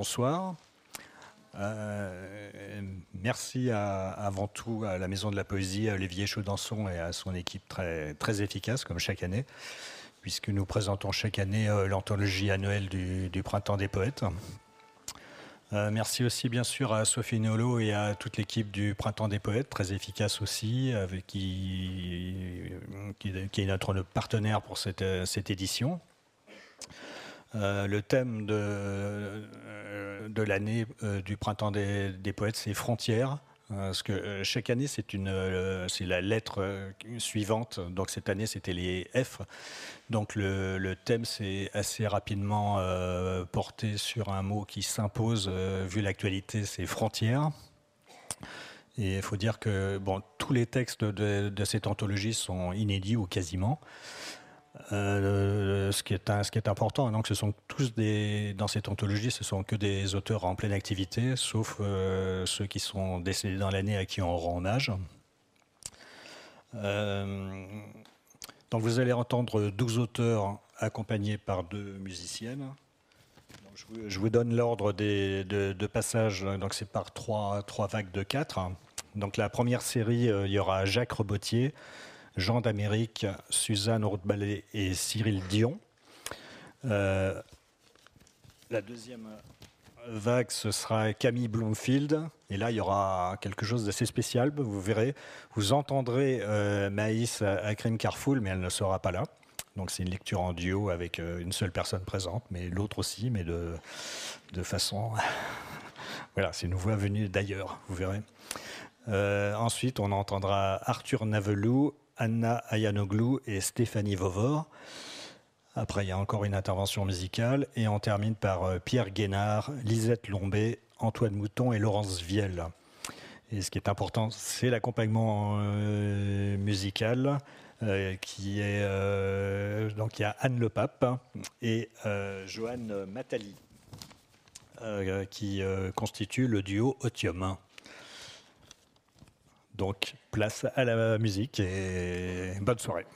bonsoir. Euh, merci avant tout à la Maison de la Poésie, à Olivier Chaudançon et à son équipe très, efficace, comme chaque année, puisque nous présentons chaque année euh, l'anthologie annuelle du, Printemps des Poètes. Euh, merci aussi bien sûr à Sophie Nolo et à toute l'équipe du Printemps des Poètes, très efficace aussi, avec qui, qui, qui est notre partenaire pour cette, cette édition. Euh, le thème de, euh, l'année euh, du printemps des, poètes, c'est frontières. Parce que chaque année, c'est la lettre suivante. Donc cette année, c'était les F. Donc le, thème, c'est assez rapidement porté sur un mot qui s'impose, vu l'actualité, c'est frontières. Et il faut dire que tous les textes de cette anthologie sont inédits ou quasiment. Euh, ce, qui est important, donc ce sont tous dans cette anthologie, ce sont que des auteurs en pleine activité, sauf euh, ceux qui sont décédés dans l'année à qui on rend hommage. Euh, donc vous allez entendre 12 auteurs accompagnés par deux musiciennes. je, vous, donne l'ordre de, de, passage, donc c'est par trois, vagues de quatre. Donc la première série, il y aura Jacques Robotier, Jean d'Amérique, Suzanne Rothballet et Cyril Dion. Euh, la deuxième vague, ce sera Camille Bloomfield. Et là, il y aura quelque chose d'assez spécial. Vous verrez, vous entendrez euh, Maïs à Crime Carfoul, mais elle ne sera pas là. Donc c'est une lecture en duo avec euh, une seule personne présente, mais l'autre aussi, mais de, de façon... voilà, c'est une voix venue d'ailleurs, vous verrez. ensuite, on entendra Arthur Navelou Anna Ayanoglou et Stéphanie Vovor. Après, il y a encore une intervention musicale et on termine par euh, Pierre Guénard, Lisette Lombé, Antoine Mouton et Laurence Vielle. Et ce qui est important, c'est l'accompagnement euh, musical. Euh, qui est donc il y a Anne Le Pape et Joanne Matali qui constituent le duo Otium. Donc, place à la musique et bonne soirée.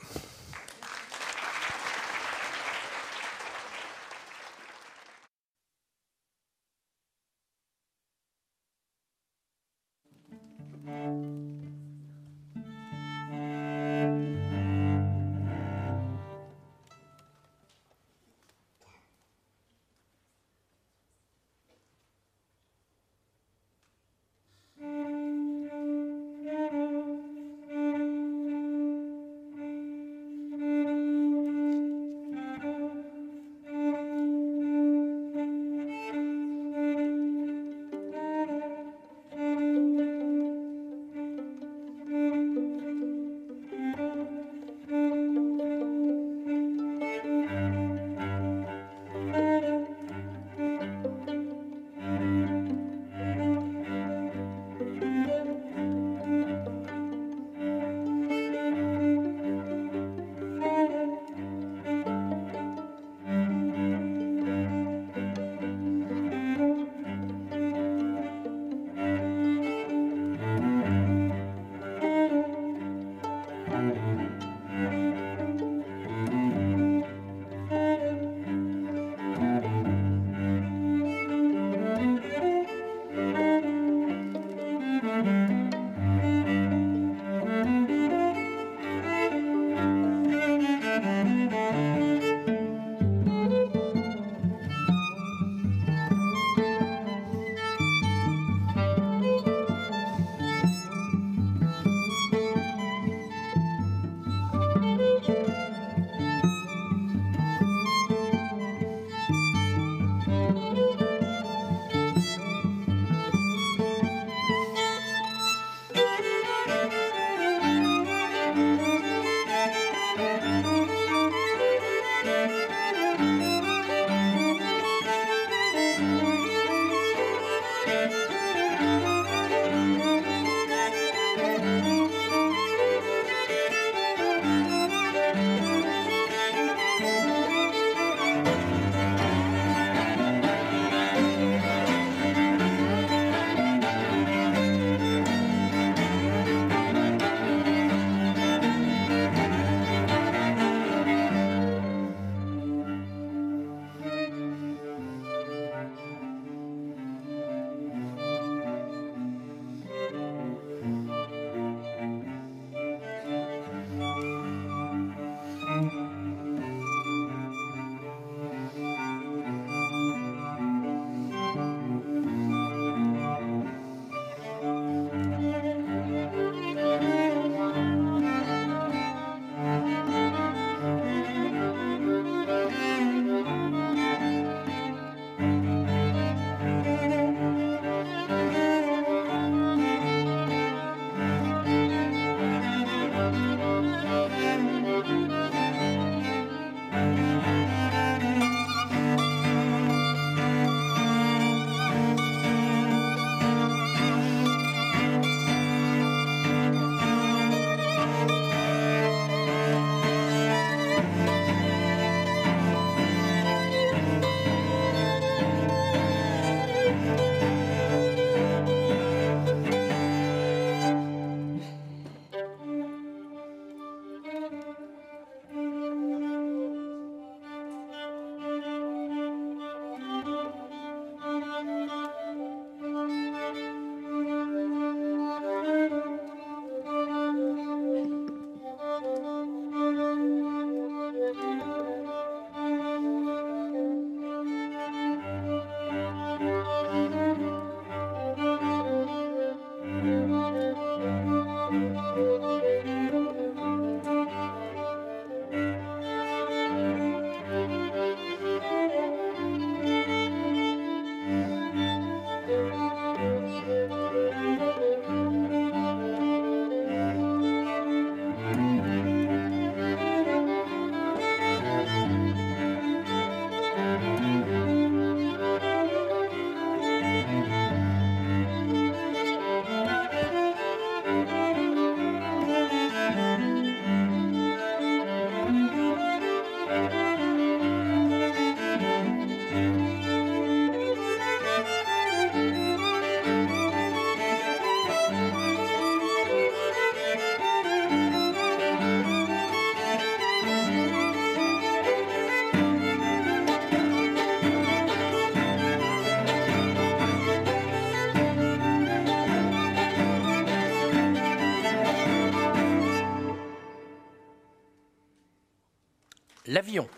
L'avion.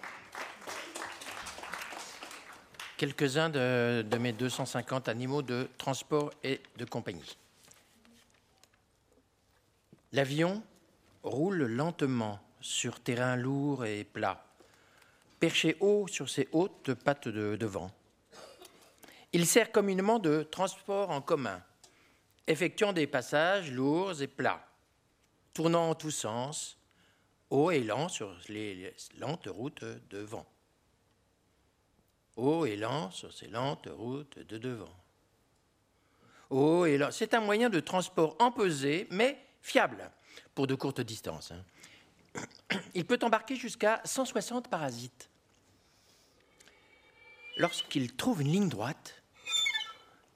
Quelques-uns de, mes 250 animaux de transport et de compagnie. L'avion roule lentement sur terrain lourd et plat, perché haut sur ses hautes pattes de devant. Il sert communément de transport en commun, effectuant des passages lourds et plats, tournant en tous sens, haut et lent sur les lentes routes de vent. Haut et lent sur ces lentes routes de devant. Haut et lent. C'est un moyen de transport empesé, mais fiable pour de courtes distances. Hein. Il peut embarquer jusqu'à 160 parasites. Lorsqu'il trouve une ligne droite,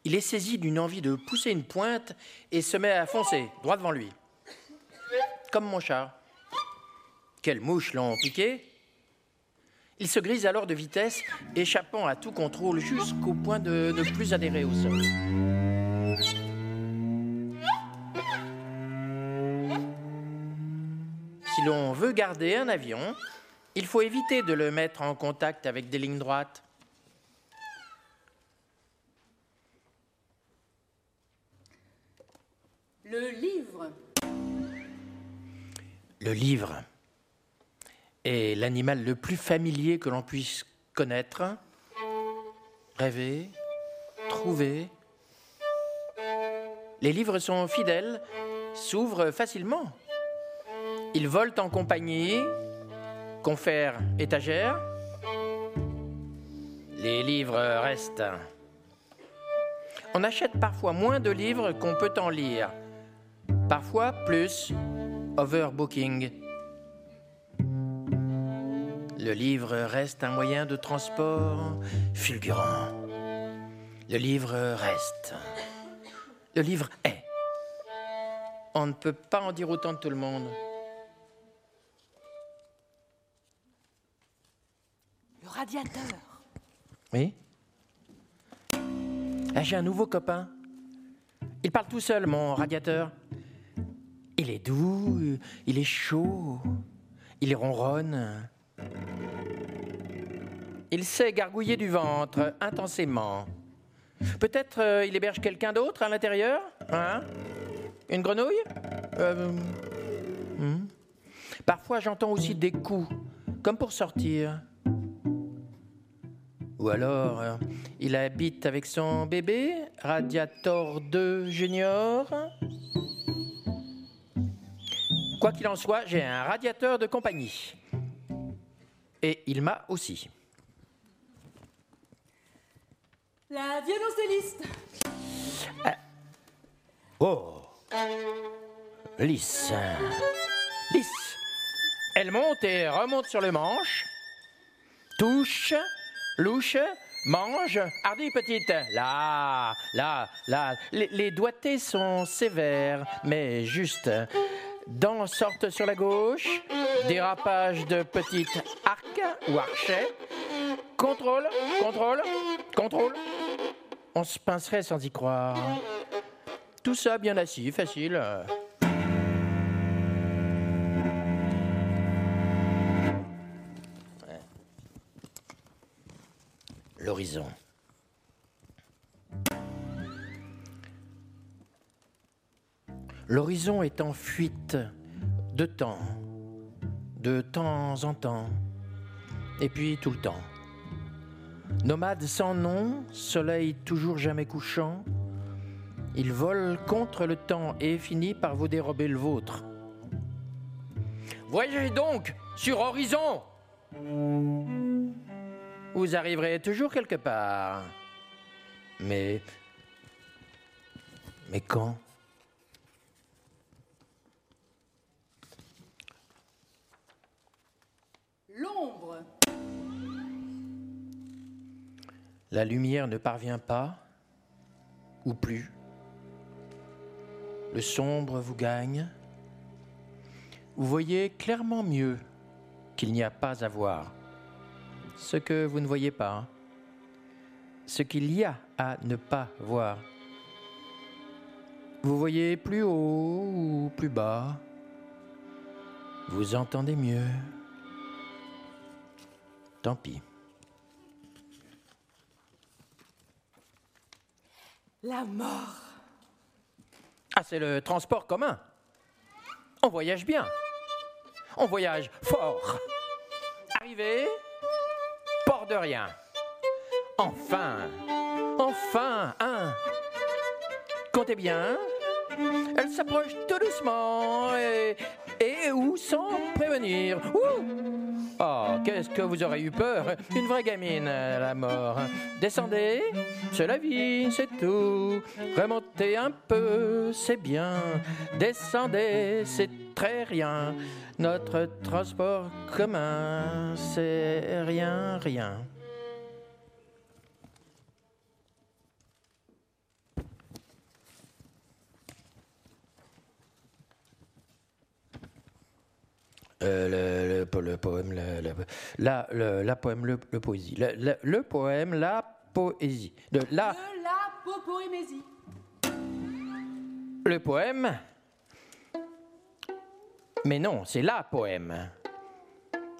il est saisi d'une envie de pousser une pointe et se met à foncer droit devant lui. Comme mon chat. Quelles mouches l'ont piqué? Il se grise alors de vitesse, échappant à tout contrôle jusqu'au point de ne plus adhérer au sol. Si l'on veut garder un avion, il faut éviter de le mettre en contact avec des lignes droites. Le livre. Le livre est l'animal le plus familier que l'on puisse connaître, rêver, trouver. Les livres sont fidèles, s'ouvrent facilement. Ils volent en compagnie, confèrent étagère. Les livres restent. On achète parfois moins de livres qu'on peut en lire parfois plus overbooking. Le livre reste un moyen de transport fulgurant. Le livre reste. Le livre est. On ne peut pas en dire autant de tout le monde. Le radiateur. Oui ah, J'ai un nouveau copain. Il parle tout seul, mon radiateur. Il est doux, il est chaud, il ronronne. Il sait gargouiller du ventre intensément. Peut-être euh, il héberge quelqu'un d'autre à l'intérieur hein? Une grenouille? Euh, hmm. Parfois j'entends aussi des coups, comme pour sortir. Ou alors, euh, il habite avec son bébé, Radiator 2 Junior. Quoi qu'il en soit, j'ai un radiateur de compagnie. Et il m'a aussi. La violoncelliste. Euh, oh Lisse. Lisse. Elle monte et remonte sur le manche. Touche, louche, mange. Hardy petite. Là, là, là. Les, les doigtés sont sévères, mais justes. Dents sortent sur la gauche, dérapage de petites arcs ou archets. Contrôle, contrôle, contrôle. On se pincerait sans y croire. Tout ça bien assis, facile. L'horizon. L'horizon est en fuite de temps, de temps en temps, et puis tout le temps. Nomade sans nom, soleil toujours jamais couchant, il vole contre le temps et finit par vous dérober le vôtre. Voyagez donc sur Horizon Vous arriverez toujours quelque part. Mais. Mais quand? L'ombre. La lumière ne parvient pas, ou plus. Le sombre vous gagne. Vous voyez clairement mieux qu'il n'y a pas à voir. Ce que vous ne voyez pas. Ce qu'il y a à ne pas voir. Vous voyez plus haut ou plus bas. Vous entendez mieux. Tant pis. La mort. Ah, c'est le transport commun. On voyage bien. On voyage fort. Arrivé, port de rien. Enfin, enfin, un. Comptez bien. Elle s'approche tout doucement et, et ou sans prévenir? Ouh Oh, qu'est-ce que vous aurez eu peur? Une vraie gamine, la mort. Descendez, c'est la vie, c'est tout. Remontez un peu, c'est bien. Descendez, c'est très rien. Notre transport commun, c'est rien, rien. Euh, le, le, le, poème, le, la, la poème, le, poésie. Le, poème, la poésie. De la, De la poémésie. Le poème. Mais non, c'est la poème.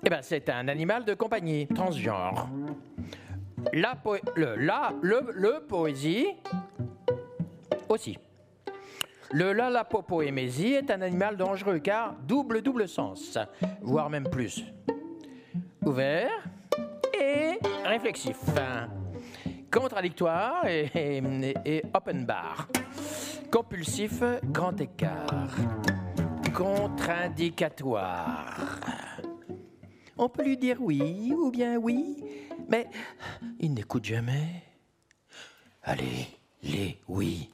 Eh ben, c'est un animal de compagnie, transgenre. La, po le, la, le, le poésie aussi. Le lalapopoémésie est un animal dangereux car double double sens, voire même plus. Ouvert et réflexif. Contradictoire et, open bar. Compulsif, grand écart. Contre-indicatoire. On peut lui dire oui ou bien oui, mais il n'écoute jamais. Allez, les oui.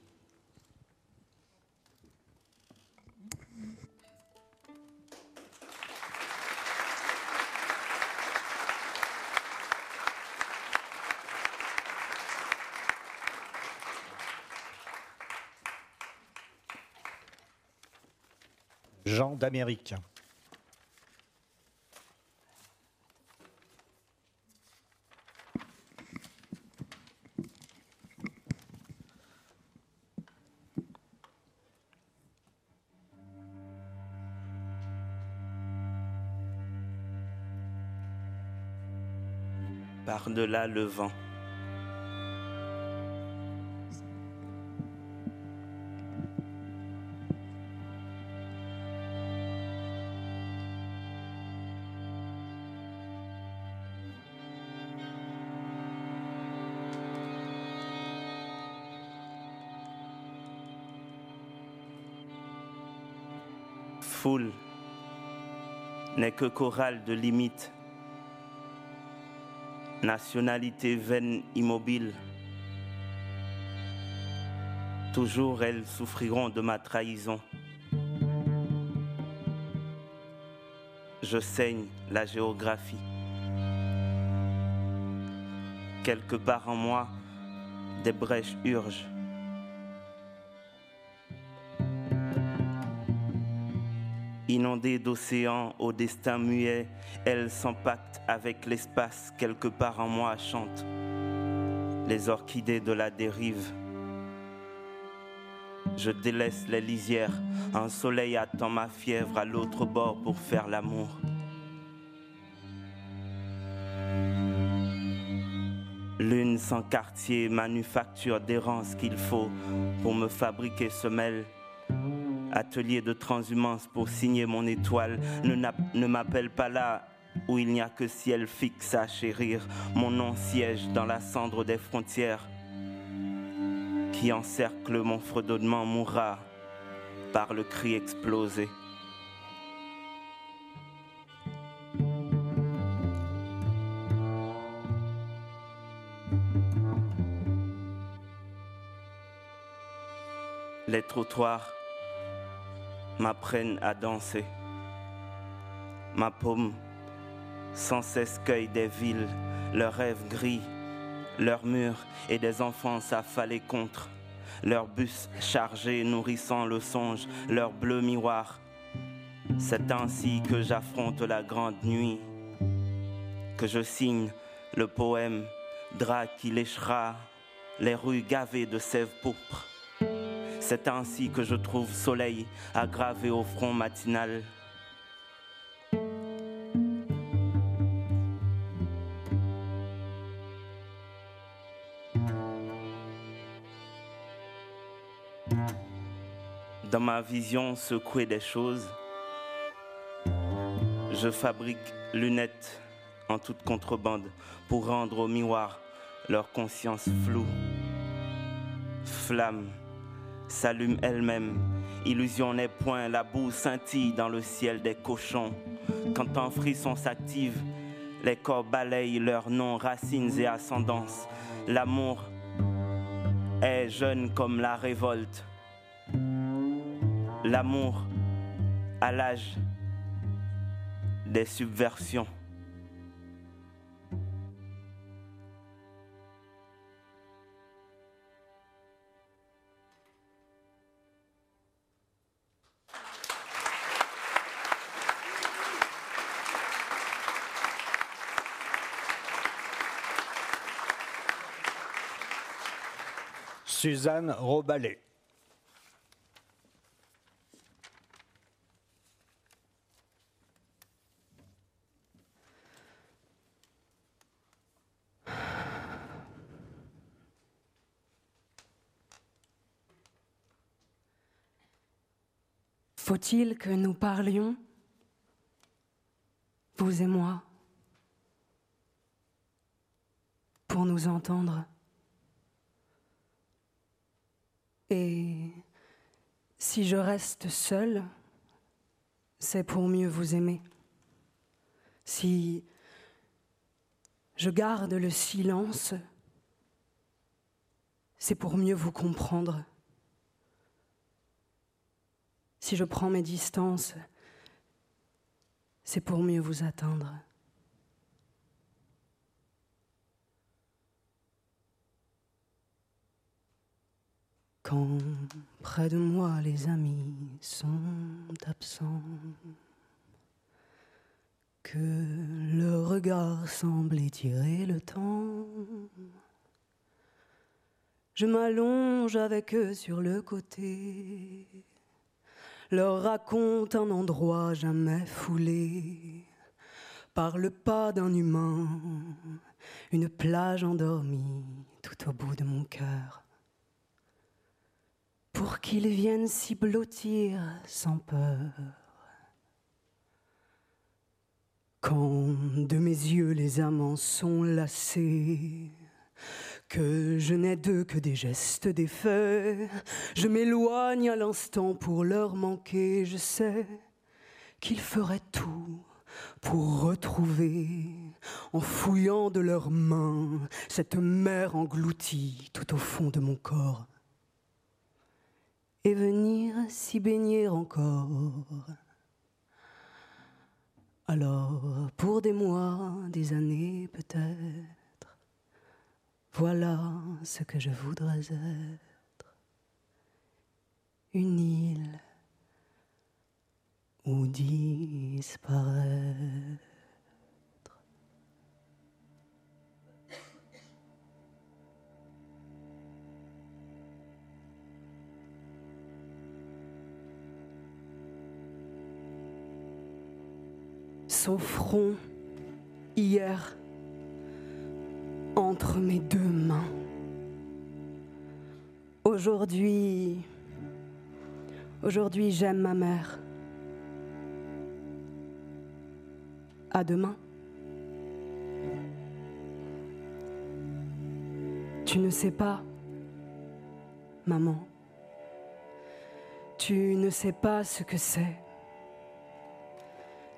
Jean d'Amérique. Par-delà le vent. N'est que chorale de limites. Nationalité vaine, immobile. Toujours elles souffriront de ma trahison. Je saigne la géographie. Quelque part en moi, des brèches urgent. Inondée d'océans au destin muet, elle s'empacte avec l'espace quelque part en moi chante. Les orchidées de la dérive. Je délaisse les lisières, un soleil attend ma fièvre à l'autre bord pour faire l'amour. Lune sans quartier, manufacture d'errance qu'il faut pour me fabriquer semelles atelier de transhumance pour signer mon étoile. Ne, m'appelle pas là où il n'y a que ciel fixe à chérir. Mon nom siège dans la cendre des frontières qui encercle mon fredonnement mourra par le cri explosé. Les trottoirs m'apprennent à danser. Ma paume sans cesse cueille des villes, leurs rêves gris, leurs murs et des enfants s'affaler contre. Leurs bus chargés nourrissant le songe, leur bleu miroir. C'est ainsi que j'affronte la grande nuit, que je signe le poème, drap qui léchera les rues gavées de sève pourpre. C'est ainsi que je trouve soleil aggravé au front matinal. Dans ma vision secouée des choses, je fabrique lunettes en toute contrebande pour rendre au miroir leur conscience floue. Flamme s'allume elle-même, illusion n'est point, la boue scintille dans le ciel des cochons. Quand un frisson s'active, les corps balayent leurs noms, racines et ascendances. L'amour est jeune comme la révolte. L'amour à l'âge des subversions. Suzanne Robalet. Faut-il que nous parlions, vous et moi, pour nous entendre? Et si je reste seule, c'est pour mieux vous aimer. Si je garde le silence, c'est pour mieux vous comprendre. Si je prends mes distances, c'est pour mieux vous atteindre. Quand près de moi les amis sont absents, que le regard semble étirer le temps, je m'allonge avec eux sur le côté, leur raconte un endroit jamais foulé. Par le pas d'un humain, une plage endormie tout au bout de mon cœur pour qu'ils viennent s'y blottir sans peur. Quand de mes yeux les amants sont lassés, que je n'ai d'eux que des gestes défaits, je m'éloigne à l'instant pour leur manquer, je sais qu'ils feraient tout pour retrouver, en fouillant de leurs mains, cette mer engloutie tout au fond de mon corps et venir s'y baigner encore. Alors, pour des mois, des années peut-être, voilà ce que je voudrais être. Une île où disparaître. Son front hier entre mes deux mains. Aujourd'hui, aujourd'hui j'aime ma mère. À demain. Tu ne sais pas, maman. Tu ne sais pas ce que c'est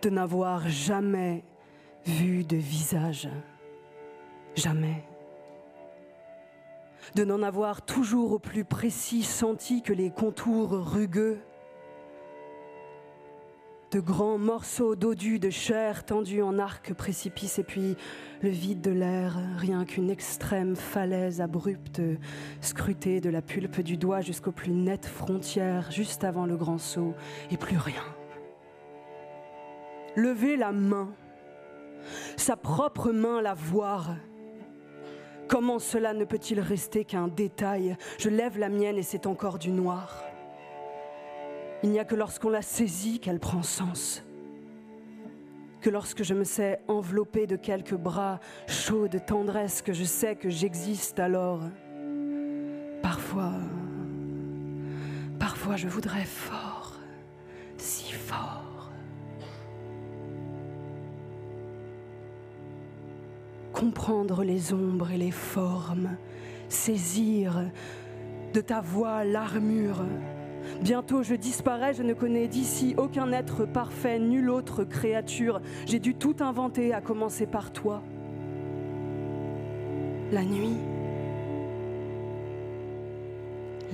de n'avoir jamais vu de visage. Jamais. De n'en avoir toujours au plus précis senti que les contours rugueux de grands morceaux d'odus de chair tendus en arc précipice et puis le vide de l'air, rien qu'une extrême falaise abrupte scrutée de la pulpe du doigt jusqu'aux plus nettes frontières juste avant le grand saut et plus rien lever la main, sa propre main la voir. Comment cela ne peut-il rester qu'un détail? Je lève la mienne et c'est encore du noir. Il n'y a que lorsqu'on la saisit qu'elle prend sens. Que lorsque je me sais enveloppée de quelques bras chauds de tendresse, que je sais que j'existe alors. Parfois, parfois je voudrais fort, si fort. Comprendre les ombres et les formes, saisir de ta voix l'armure. Bientôt je disparais, je ne connais d'ici aucun être parfait, nulle autre créature. J'ai dû tout inventer, à commencer par toi. La nuit.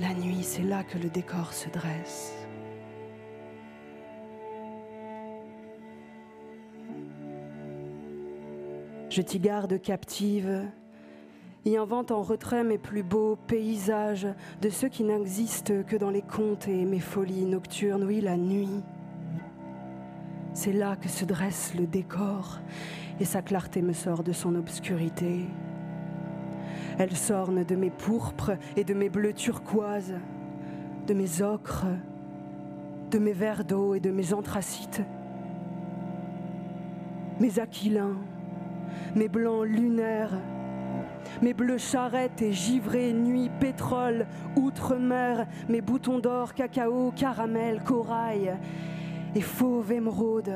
La nuit, c'est là que le décor se dresse. Je t'y garde captive, y invente en retrait mes plus beaux paysages de ceux qui n'existent que dans les contes et mes folies nocturnes, oui, la nuit. C'est là que se dresse le décor et sa clarté me sort de son obscurité. Elle s'orne de mes pourpres et de mes bleus turquoises, de mes ocres, de mes verres d'eau et de mes anthracites, mes aquilins, mes blancs lunaires, mes bleus charrettes et givrés, nuit, pétrole, outre-mer, mes boutons d'or, cacao, caramel, corail et fauve émeraude,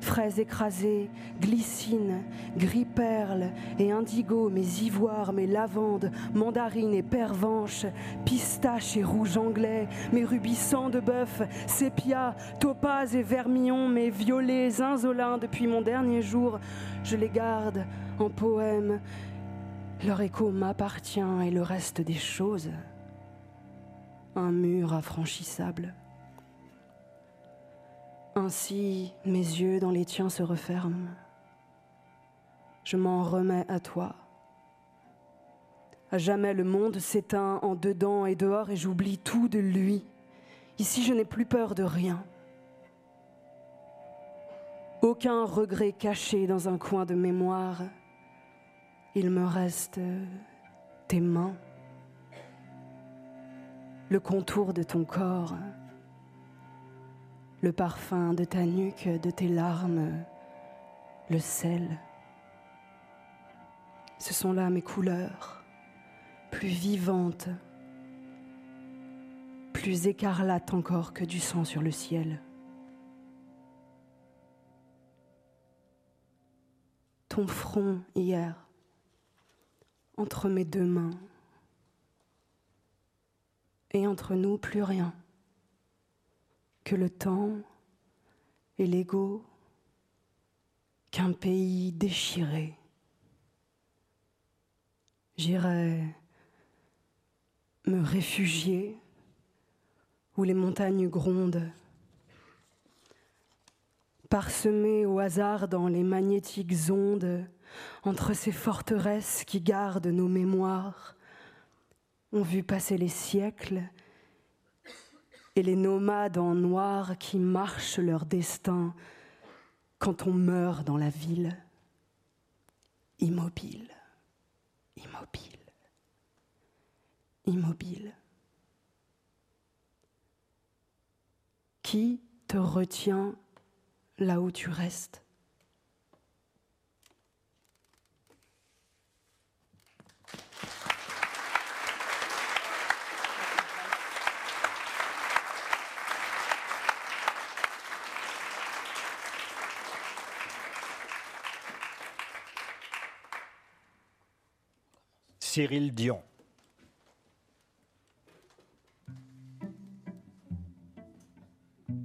fraises écrasées, glycine, gris perle et indigo, mes ivoires, mes lavandes, mandarines et pervenches, pistaches et rouge anglais, mes rubis sang de bœuf, sépia, topaz et vermillon, mes violets insolins depuis mon dernier jour, je les garde en poème. Leur écho m'appartient et le reste des choses, un mur affranchissable. Ainsi, mes yeux dans les tiens se referment. Je m'en remets à toi. À jamais le monde s'éteint en dedans et dehors et j'oublie tout de lui. Ici, je n'ai plus peur de rien. Aucun regret caché dans un coin de mémoire. Il me reste tes mains, le contour de ton corps le parfum de ta nuque, de tes larmes, le sel. Ce sont là mes couleurs, plus vivantes, plus écarlates encore que du sang sur le ciel. Ton front hier, entre mes deux mains, et entre nous plus rien le temps et l'ego qu'un pays déchiré. J'irai me réfugier où les montagnes grondent, parsemées au hasard dans les magnétiques ondes, entre ces forteresses qui gardent nos mémoires, ont vu passer les siècles et les nomades en noir qui marchent leur destin quand on meurt dans la ville, immobile, immobile, immobile. Qui te retient là où tu restes? Cyril Dion.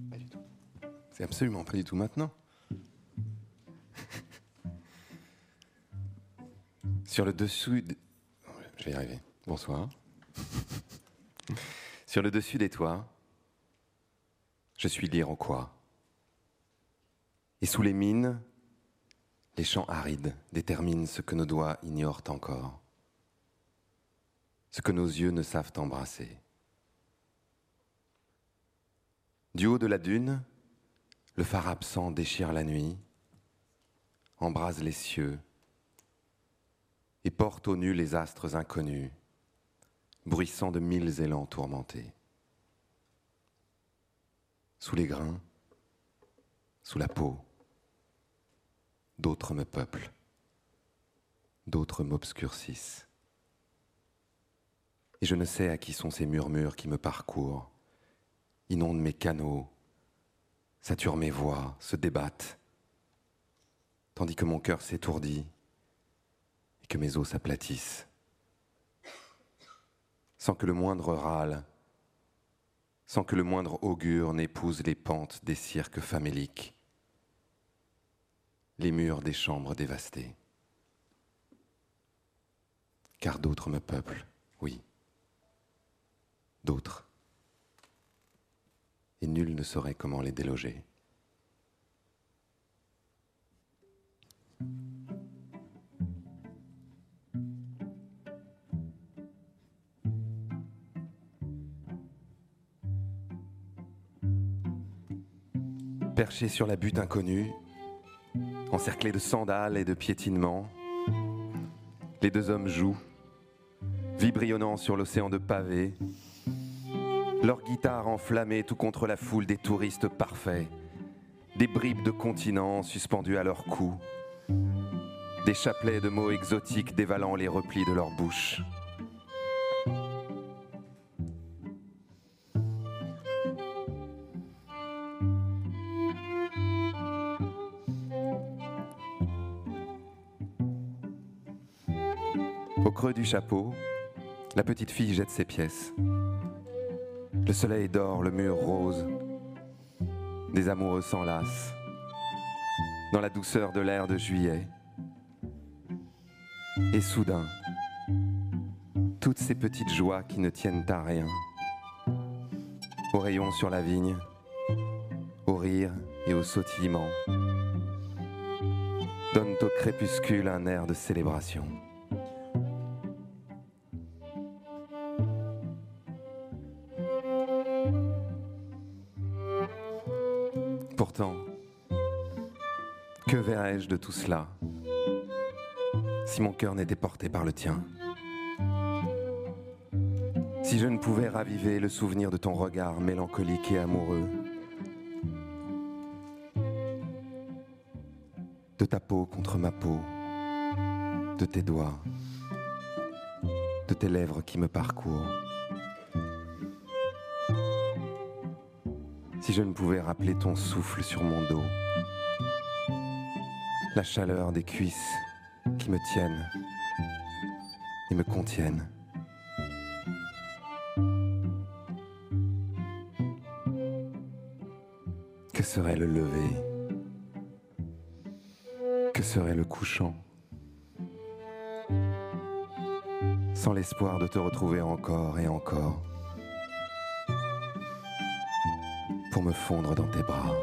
Pas du tout. C'est absolument pas du tout maintenant. Sur le dessus. de- Je vais y arriver. Bonsoir. Sur le dessus des toits, je suis l'Iroquois. Et sous les mines, les champs arides déterminent ce que nos doigts ignorent encore ce que nos yeux ne savent embrasser. Du haut de la dune, le phare absent déchire la nuit, embrase les cieux et porte aux nus les astres inconnus, bruissant de mille élans tourmentés. Sous les grains, sous la peau, d'autres me peuplent, d'autres m'obscurcissent. Et je ne sais à qui sont ces murmures qui me parcourent, inondent mes canaux, saturent mes voix, se débattent, tandis que mon cœur s'étourdit et que mes os s'aplatissent, sans que le moindre râle, sans que le moindre augure n'épouse les pentes des cirques faméliques, les murs des chambres dévastées. Car d'autres me peuplent, oui, d'autres et nul ne saurait comment les déloger. Perché sur la butte inconnue, encerclé de sandales et de piétinements, les deux hommes jouent, vibrionnant sur l'océan de pavés, leur guitare enflammée tout contre la foule des touristes parfaits, des bribes de continents suspendues à leur cou, des chapelets de mots exotiques dévalant les replis de leur bouche. Au creux du chapeau, la petite fille jette ses pièces. Le soleil dort le mur rose. Des amoureux s'enlacent dans la douceur de l'air de juillet. Et soudain, toutes ces petites joies qui ne tiennent à rien, au rayon sur la vigne, au rire et au sautillement, donnent au crépuscule un air de célébration. Que verrais-je de tout cela si mon cœur n'était porté par le tien? Si je ne pouvais raviver le souvenir de ton regard mélancolique et amoureux De ta peau contre ma peau De tes doigts De tes lèvres qui me parcourent. Si je ne pouvais rappeler ton souffle sur mon dos, la chaleur des cuisses qui me tiennent et me contiennent. Que serait le lever? Que serait le couchant? Sans l'espoir de te retrouver encore et encore. pour me fondre dans tes bras.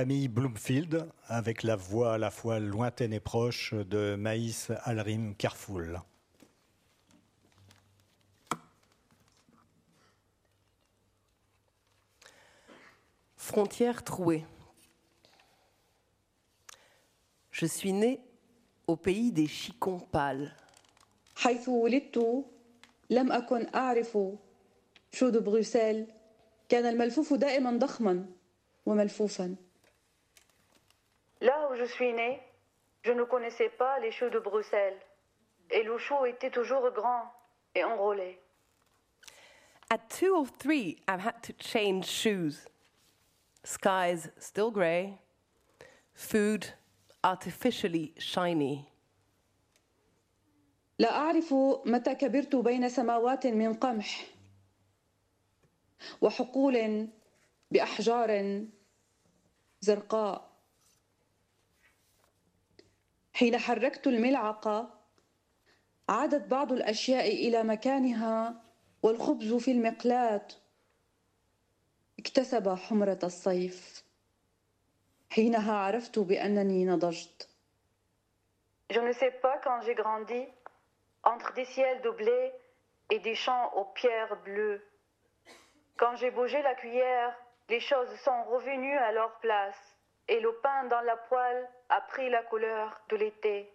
Camille Bloomfield avec la voix à la fois lointaine et proche de Maïs Alrim Carfoul. Frontière trouée. Je suis née au pays des chicons pâles. حيث ولدت لم أكن أعرف شو دو بروسيل كان الملفوف دائما ضخما وملفوفا Là où je suis née, je ne connaissais pas les choux de Bruxelles. Et le chou était toujours grand et enrôlé. At two or three, I've had to change shoes. Skies still grey, food artificially shiny. لا أعرف متى كبرت بين سماوات من قمح وحقول بأحجار زرقاء حين حركت الملعقة عادت بعض الأشياء إلى مكانها والخبز في المقلاة اكتسب حمرة الصيف حينها عرفت بأنني نضجت Je ne sais pas quand j'ai grandi, entre des ciels de blé et des champs aux pierres bleues. Quand j'ai bougé la cuillère, les choses sont revenues à leur place et le pain dans la poêle a pris la couleur de l'été.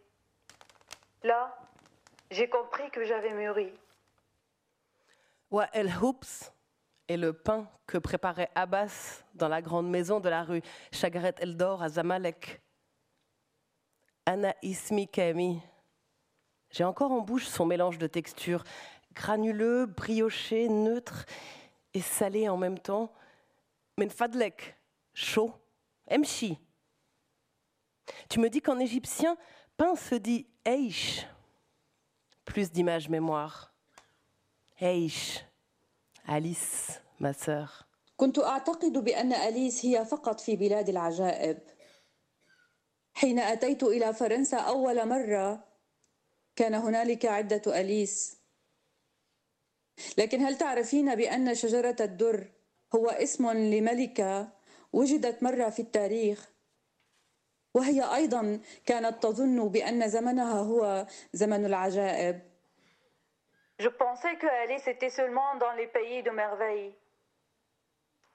Là, j'ai compris que j'avais mûri. Wa el hoops est le pain que préparait Abbas dans la grande maison de la rue Chagaret Eldor à Zamalek. Anna Ismi Kami. J'ai encore en bouche son mélange de textures, granuleux, brioché, neutre et salé en même temps. Menfadlek, chaud, emshi. Tu me dis qu'en égyptien, pain se dit eish. Plus d'images mémoire. Eish. Alice, ma sœur. كنت أعتقد بأن أليس هي فقط في بلاد العجائب حين أتيت إلى فرنسا أول مرة كان هنالك عدة أليس لكن هل تعرفين بأن شجرة الدر هو اسم لملكة وجدت مرة في التاريخ وهي أيضا كانت تظن بأن زمنها هو زمن العجائب Je pensais que Alice était seulement dans les pays de merveilles.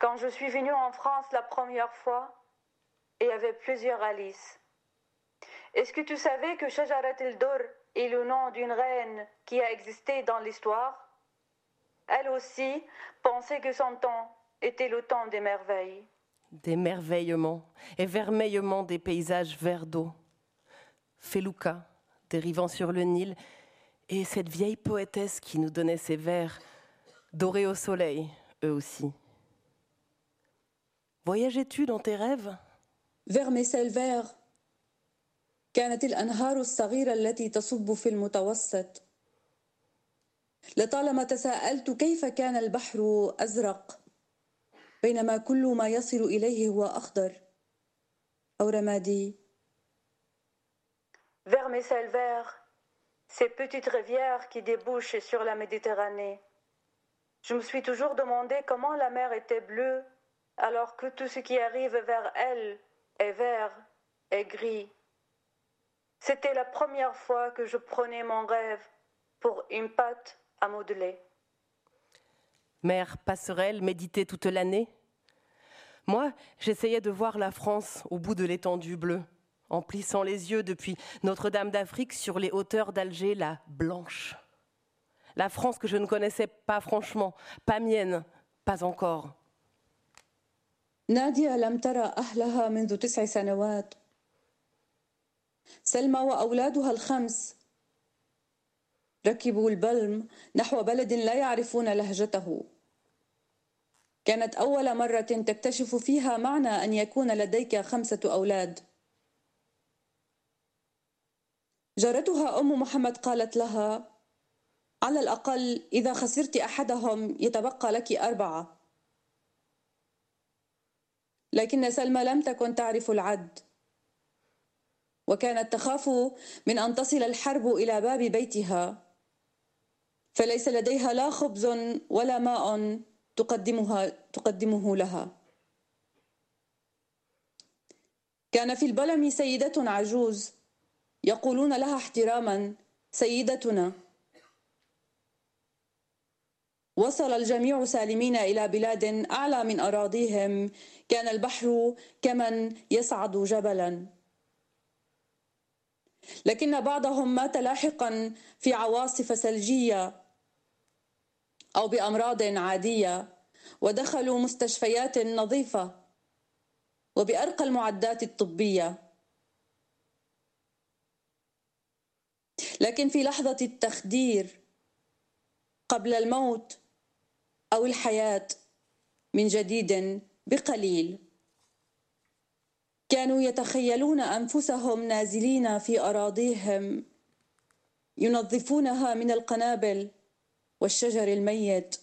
Quand je suis venue en France la première fois, il y avait plusieurs Alice. Est-ce que tu savais que Shajarat el-Dur est le nom d'une reine qui a existé dans l'histoire Elle aussi pensait que son temps était le temps des merveilles. D'émerveillement, évermeillement des paysages verts d'eau. Felouka, dérivant sur le Nil, et cette vieille poétesse qui nous donnait ses vers, dorés au soleil, eux aussi. Voyageais-tu dans tes rêves vers mes sels verts كانت الأنهار الصغيرة التي تصب في المتوسط لطالما تساءلت كيف كان البحر أزرق بينما كل ما يصل إليه هو أخضر أو رمادي Vers mes sels verts, ces petites rivières qui débouchent sur la Méditerranée. Je me suis toujours demandé comment la mer était bleue alors que tout ce qui arrive vers elle est vert et gris. C'était la première fois que je prenais mon rêve pour une pâte à modeler. Mère passerelle, méditer toute l'année Moi, j'essayais de voir la France au bout de l'étendue bleue, en plissant les yeux depuis Notre-Dame d'Afrique sur les hauteurs d'Alger, la blanche. La France que je ne connaissais pas franchement, pas mienne, pas encore. نادية لم ترى أهلها منذ تسع سنوات سلمى وأولادها الخمس ركبوا البلم نحو بلد لا يعرفون لهجته كانت أول مرة تكتشف فيها معنى أن يكون لديك خمسة أولاد. جارتها أم محمد قالت لها على الأقل إذا خسرت أحدهم يتبقى لك أربعة. لكن سلمى لم تكن تعرف العد. وكانت تخاف من أن تصل الحرب إلى باب بيتها. فليس لديها لا خبز ولا ماء. تقدمها تقدمه لها. كان في البلم سيدة عجوز يقولون لها احتراما سيدتنا. وصل الجميع سالمين إلى بلاد أعلى من أراضيهم. كان البحر كمن يصعد جبلا. لكن بعضهم مات لاحقا في عواصف ثلجية. أو بأمراض عادية ودخلوا مستشفيات نظيفة وبأرقى المعدات الطبية. لكن في لحظة التخدير قبل الموت أو الحياة من جديد بقليل كانوا يتخيلون أنفسهم نازلين في أراضيهم ينظفونها من القنابل والشجر الميت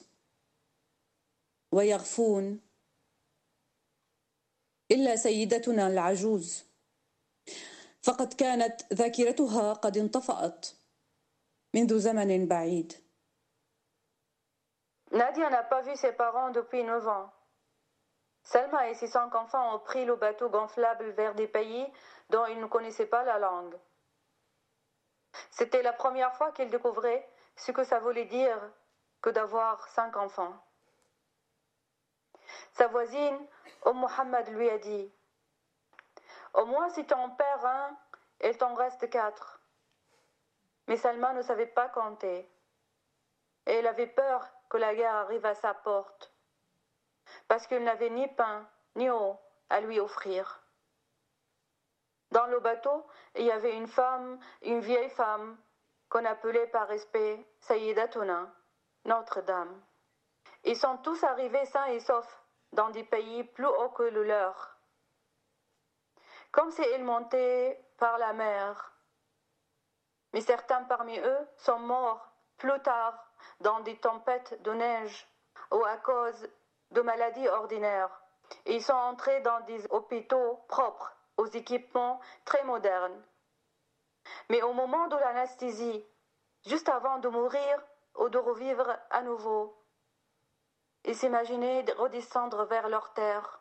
ويغفون الا سيدتنا العجوز فقد كانت ذاكرتها قد انطفأت منذ زمن بعيد Nadia n'a pas vu ses parents depuis 9 ans. Selma et ses cinq enfants ont pris le bateau gonflable vers des pays dont ils ne connaissaient pas la langue. C'était la première fois qu'ils découvraient ce que ça voulait dire que d'avoir cinq enfants. Sa voisine, Om Mohammed, lui a dit Au moins, si t'en perds un, il t'en reste quatre. Mais Salma ne savait pas compter. Et elle avait peur que la guerre arrive à sa porte. Parce qu'il n'avait ni pain, ni eau à lui offrir. Dans le bateau, il y avait une femme, une vieille femme, qu'on appelait par respect Sayidatuna, Notre-Dame. Ils sont tous arrivés sains et saufs dans des pays plus hauts que le leur comme s'ils montaient par la mer. Mais certains parmi eux sont morts plus tard dans des tempêtes de neige ou à cause de maladies ordinaires. Ils sont entrés dans des hôpitaux propres aux équipements très modernes. Mais au moment de l'anesthésie, juste avant de mourir ou de revivre à nouveau, ils s'imaginaient redescendre vers leur terre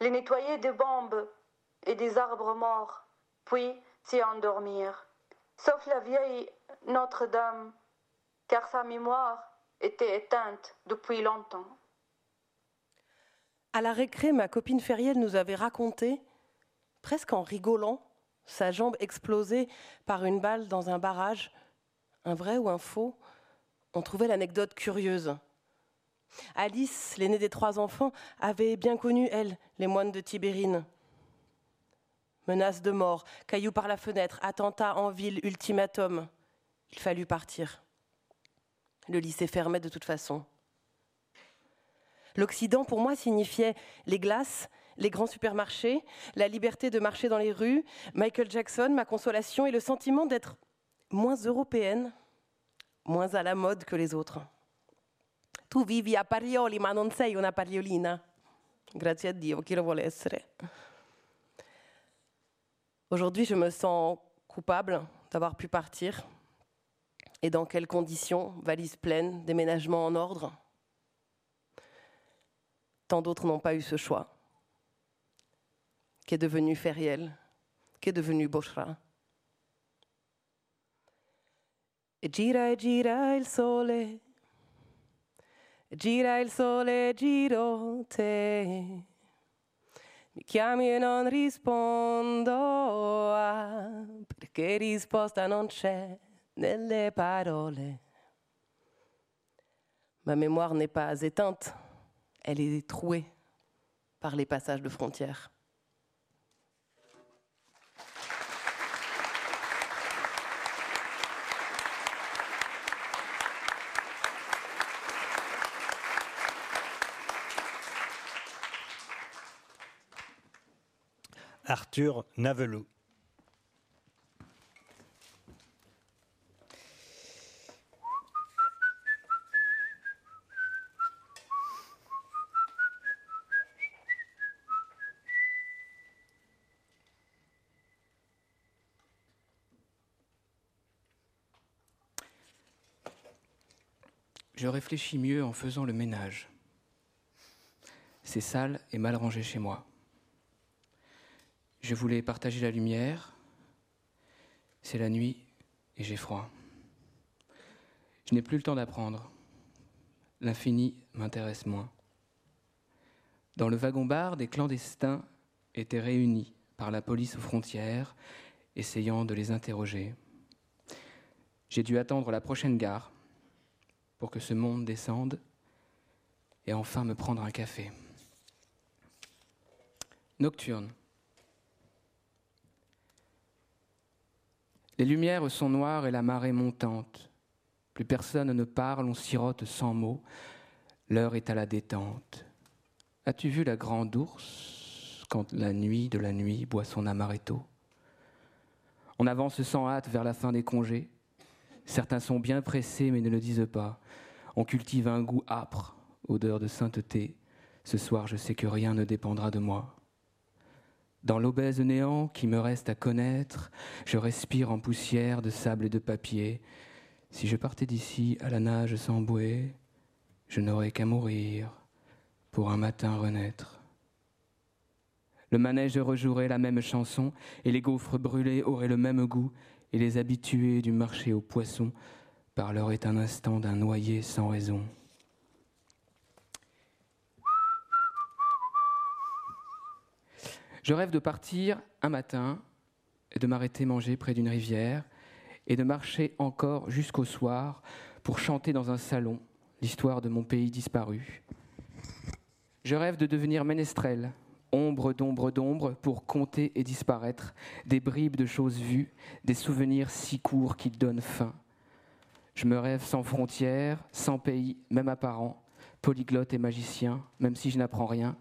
les nettoyer des bombes et des arbres morts, puis s'y endormir. Sauf la vieille Notre-Dame, car sa mémoire était éteinte depuis longtemps. À la récré, ma copine Feriel nous avait raconté, presque en rigolant, sa jambe explosée par une balle dans un barrage. Un vrai ou un faux On trouvait l'anecdote curieuse. Alice, l'aînée des trois enfants, avait bien connu, elle, les moines de Tibérine. Menace de mort, cailloux par la fenêtre, attentat en ville, ultimatum. Il fallut partir. Le lycée fermait de toute façon. L'Occident, pour moi, signifiait les glaces, les grands supermarchés, la liberté de marcher dans les rues, Michael Jackson, ma consolation et le sentiment d'être moins européenne, moins à la mode que les autres. tu vivi a Parioli ma non sei una pariolina. Grazie a Dio, chi lo vuole essere? Aujourd'hui, je me sens coupable d'avoir pu partir. Et dans quelles conditions? Valise pleine, déménagement en ordre. Tant d'autres n'ont pas eu ce choix. Qu'est devenu Feriel Qu'est devenu Boshra E gira e gira il sole Gira il sole, giro te. Mi chiami e non rispondo, ah, perché risposta non c'è nelle parole. Ma mémoire n'est pas éteinte, elle est trouée par les passages de frontières. Arthur Navelou. Je réfléchis mieux en faisant le ménage. C'est sale et mal rangé chez moi. Je voulais partager la lumière. C'est la nuit et j'ai froid. Je n'ai plus le temps d'apprendre. L'infini m'intéresse moins. Dans le wagon-bar, des clandestins étaient réunis par la police aux frontières, essayant de les interroger. J'ai dû attendre la prochaine gare pour que ce monde descende et enfin me prendre un café. Nocturne. Les lumières sont noires et la marée montante. Plus personne ne parle, on sirote sans mots. L'heure est à la détente. As-tu vu la grande ours quand la nuit de la nuit boit son amaretto? On avance sans hâte vers la fin des congés. Certains sont bien pressés mais ne le disent pas. On cultive un goût âpre, odeur de sainteté. Ce soir, je sais que rien ne dépendra de moi. Dans l'obèse néant qui me reste à connaître, je respire en poussière de sable et de papier. Si je partais d'ici à la nage sans bouée, je n'aurais qu'à mourir pour un matin renaître. Le manège rejouerait la même chanson, et les gaufres brûlés auraient le même goût, et les habitués du marché aux poissons parleraient un instant d'un noyer sans raison. Je rêve de partir un matin et de m'arrêter manger près d'une rivière et de marcher encore jusqu'au soir pour chanter dans un salon l'histoire de mon pays disparu. Je rêve de devenir ménestrel, ombre d'ombre d'ombre, pour compter et disparaître, des bribes de choses vues, des souvenirs si courts qui donnent faim. Je me rêve sans frontières, sans pays, même apparent, polyglotte et magicien, même si je n'apprends rien.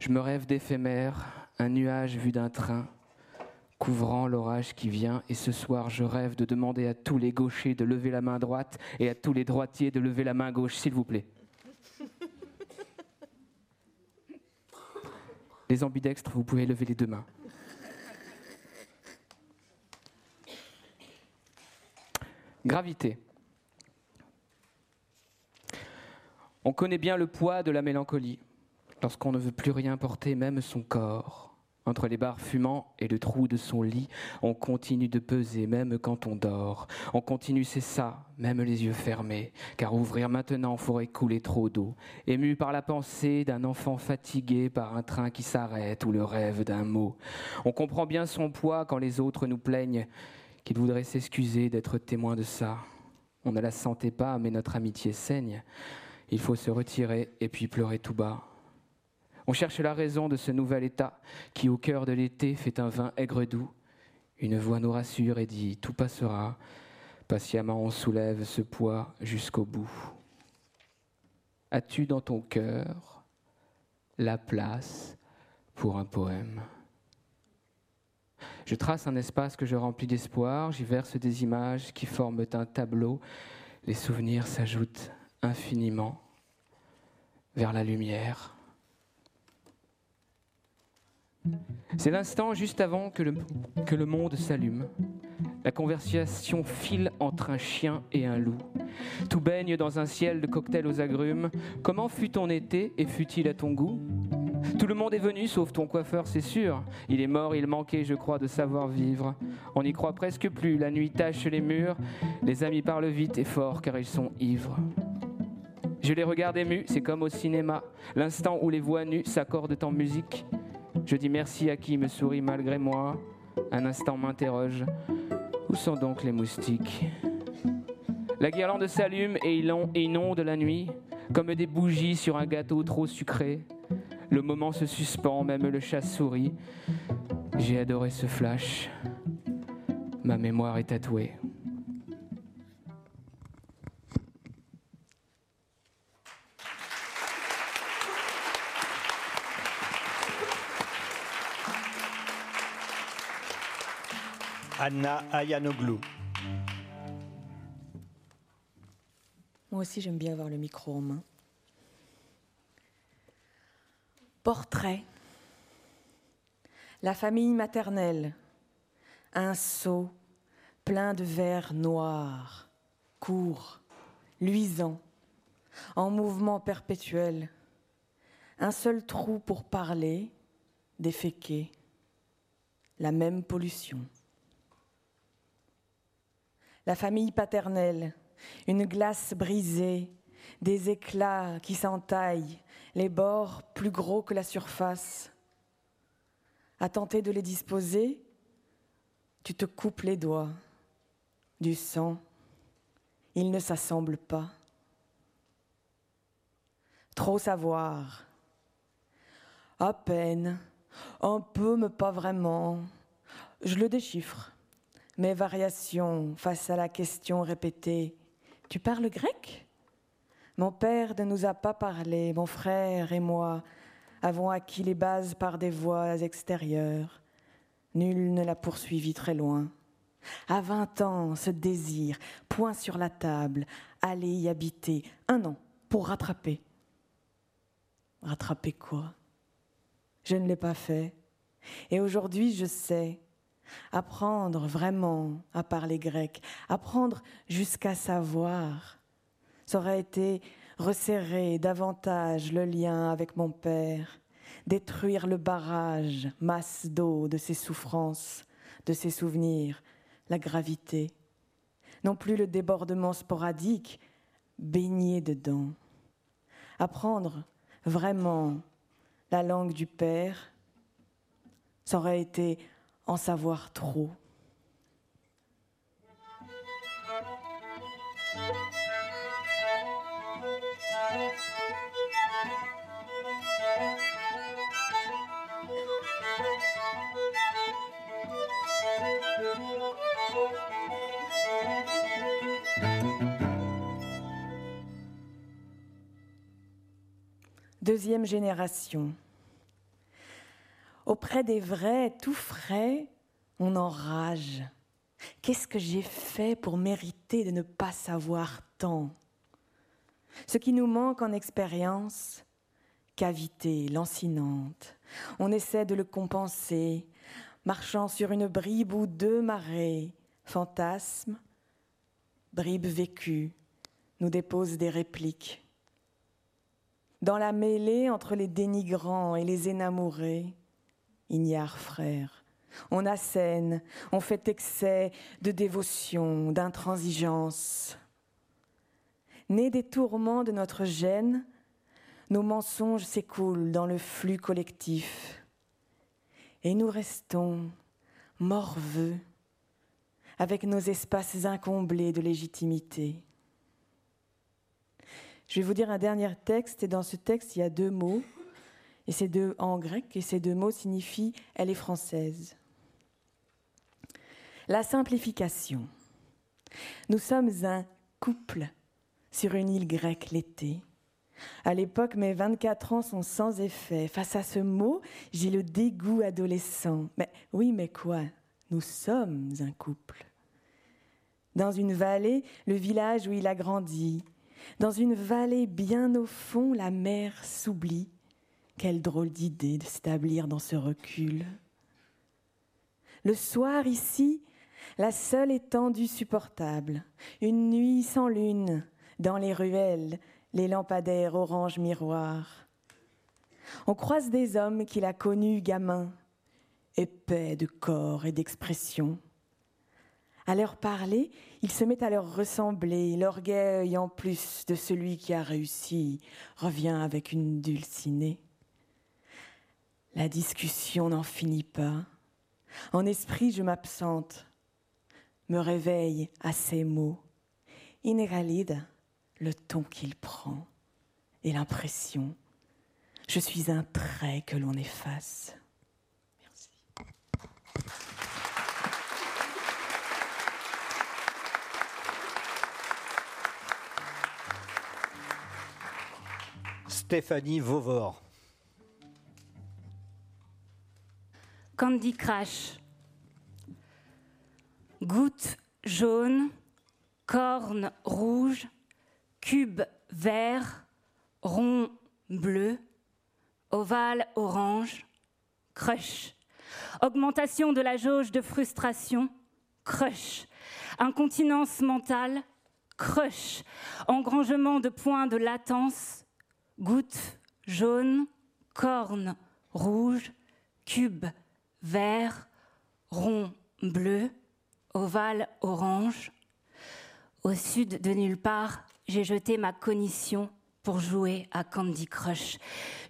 Je me rêve d'éphémère, un nuage vu d'un train, couvrant l'orage qui vient, et ce soir je rêve de demander à tous les gauchers de lever la main droite et à tous les droitiers de lever la main gauche, s'il vous plaît. Les ambidextres, vous pouvez lever les deux mains. Gravité. On connaît bien le poids de la mélancolie lorsqu'on ne veut plus rien porter, même son corps. Entre les bars fumants et le trou de son lit, on continue de peser même quand on dort. On continue, c'est ça, même les yeux fermés, car ouvrir maintenant ferait couler trop d'eau. Ému par la pensée d'un enfant fatigué par un train qui s'arrête ou le rêve d'un mot. On comprend bien son poids quand les autres nous plaignent qu'il voudrait s'excuser d'être témoin de ça. On ne la sentait pas, mais notre amitié saigne. Il faut se retirer et puis pleurer tout bas. On cherche la raison de ce nouvel état qui, au cœur de l'été, fait un vin aigre doux. Une voix nous rassure et dit Tout passera. Patiemment, on soulève ce poids jusqu'au bout. As-tu dans ton cœur la place pour un poème? Je trace un espace que je remplis d'espoir, j'y verse des images qui forment un tableau. Les souvenirs s'ajoutent infiniment vers la lumière. C'est l'instant juste avant que le, monde s'allume. La conversation file entre un chien et un loup. Tout baigne dans un ciel de cocktails aux agrumes. Comment fut ton été et fut-il à ton goût? Tout le monde est venu sauf ton coiffeur, c'est sûr. Il est mort, il manquait, je crois, de savoir vivre. On n'y croit presque plus. La nuit tache les murs. Les amis parlent vite et fort car ils sont ivres. Je les regarde émus, c'est comme au cinéma. L'instant où les voix nues s'accordent en musique. Je dis merci à qui me sourit malgré moi. Un instant m'interroge. Où sont donc les moustiques? La guirlande s'allume et inonde la nuit, comme des bougies sur un gâteau trop sucré. Le moment se suspend, même le chat sourit. J'ai adoré ce flash. Ma mémoire est tatouée. Anna Ayanoglou. Moi aussi, j'aime bien avoir le micro en main. Portrait. La famille maternelle. Un seau plein de verre noir, court, luisant, en mouvement perpétuel. Un seul trou pour parler, déféquer. la même pollution. La famille paternelle, une glace brisée, des éclats qui s'entaillent, les bords plus gros que la surface. À tenter de les disposer, tu te coupes les doigts, du sang, ils ne s'assemblent pas. Trop savoir, à peine, un peu, mais pas vraiment. Je le déchiffre. Mes variations face à la question répétée Tu parles grec? Mon père ne nous a pas parlé, mon frère et moi avons acquis les bases par des voies extérieures. Nul ne l'a poursuivi très loin. À vingt ans, ce désir, point sur la table, aller y habiter, un an pour rattraper. Rattraper quoi? Je ne l'ai pas fait. Et aujourd'hui, je sais. Apprendre vraiment à parler grec, apprendre jusqu'à savoir, ça aurait été resserrer davantage le lien avec mon père, détruire le barrage, masse d'eau de ses souffrances, de ses souvenirs, la gravité, non plus le débordement sporadique, baigné dedans. Apprendre vraiment la langue du Père, ça aurait été en savoir trop. Deuxième génération. Auprès des vrais, tout frais, on enrage. Qu'est-ce que j'ai fait pour mériter de ne pas savoir tant? Ce qui nous manque en expérience, cavité lancinante. On essaie de le compenser, marchant sur une bribe ou deux marées, fantasmes, bribes vécues, nous déposent des répliques. Dans la mêlée entre les dénigrants et les énamourés, ignare frère, on assène, on fait excès de dévotion, d'intransigeance. Nés des tourments de notre gêne, nos mensonges s'écoulent dans le flux collectif. Et nous restons morveux avec nos espaces incomblés de légitimité. Je vais vous dire un dernier texte, et dans ce texte, il y a deux mots, et ces deux en grec, et ces deux mots signifient elle est française. La simplification. Nous sommes un couple sur une île grecque l'été. À l'époque, mes 24 ans sont sans effet. Face à ce mot, j'ai le dégoût adolescent. Mais oui, mais quoi? Nous sommes un couple. Dans une vallée, le village où il a grandi, dans une vallée bien au fond, la mer s'oublie. Quelle drôle d'idée de s'établir dans ce recul. Le soir ici, la seule étendue supportable, une nuit sans lune, dans les ruelles, les lampadaires orange miroir. On croise des hommes qu'il a connus gamin, épais de corps et d'expression. À leur parler, il se met à leur ressembler, l'orgueil en plus de celui qui a réussi revient avec une dulcinée. La discussion n'en finit pas. En esprit, je m'absente, me réveille à ces mots. Inégalide, le ton qu'il prend et l'impression. Je suis un trait que l'on efface. Stéphanie Vauvor. Candy Crash. Goutte jaune, corne rouge, cube vert, rond bleu, ovale orange, crush. Augmentation de la jauge de frustration, crush. Incontinence mentale, crush. Engrangement de points de latence, goutte jaune, corne rouge, cube vert, rond bleu, ovale orange. Au sud de nulle part, j'ai jeté ma cognition pour jouer à Candy Crush.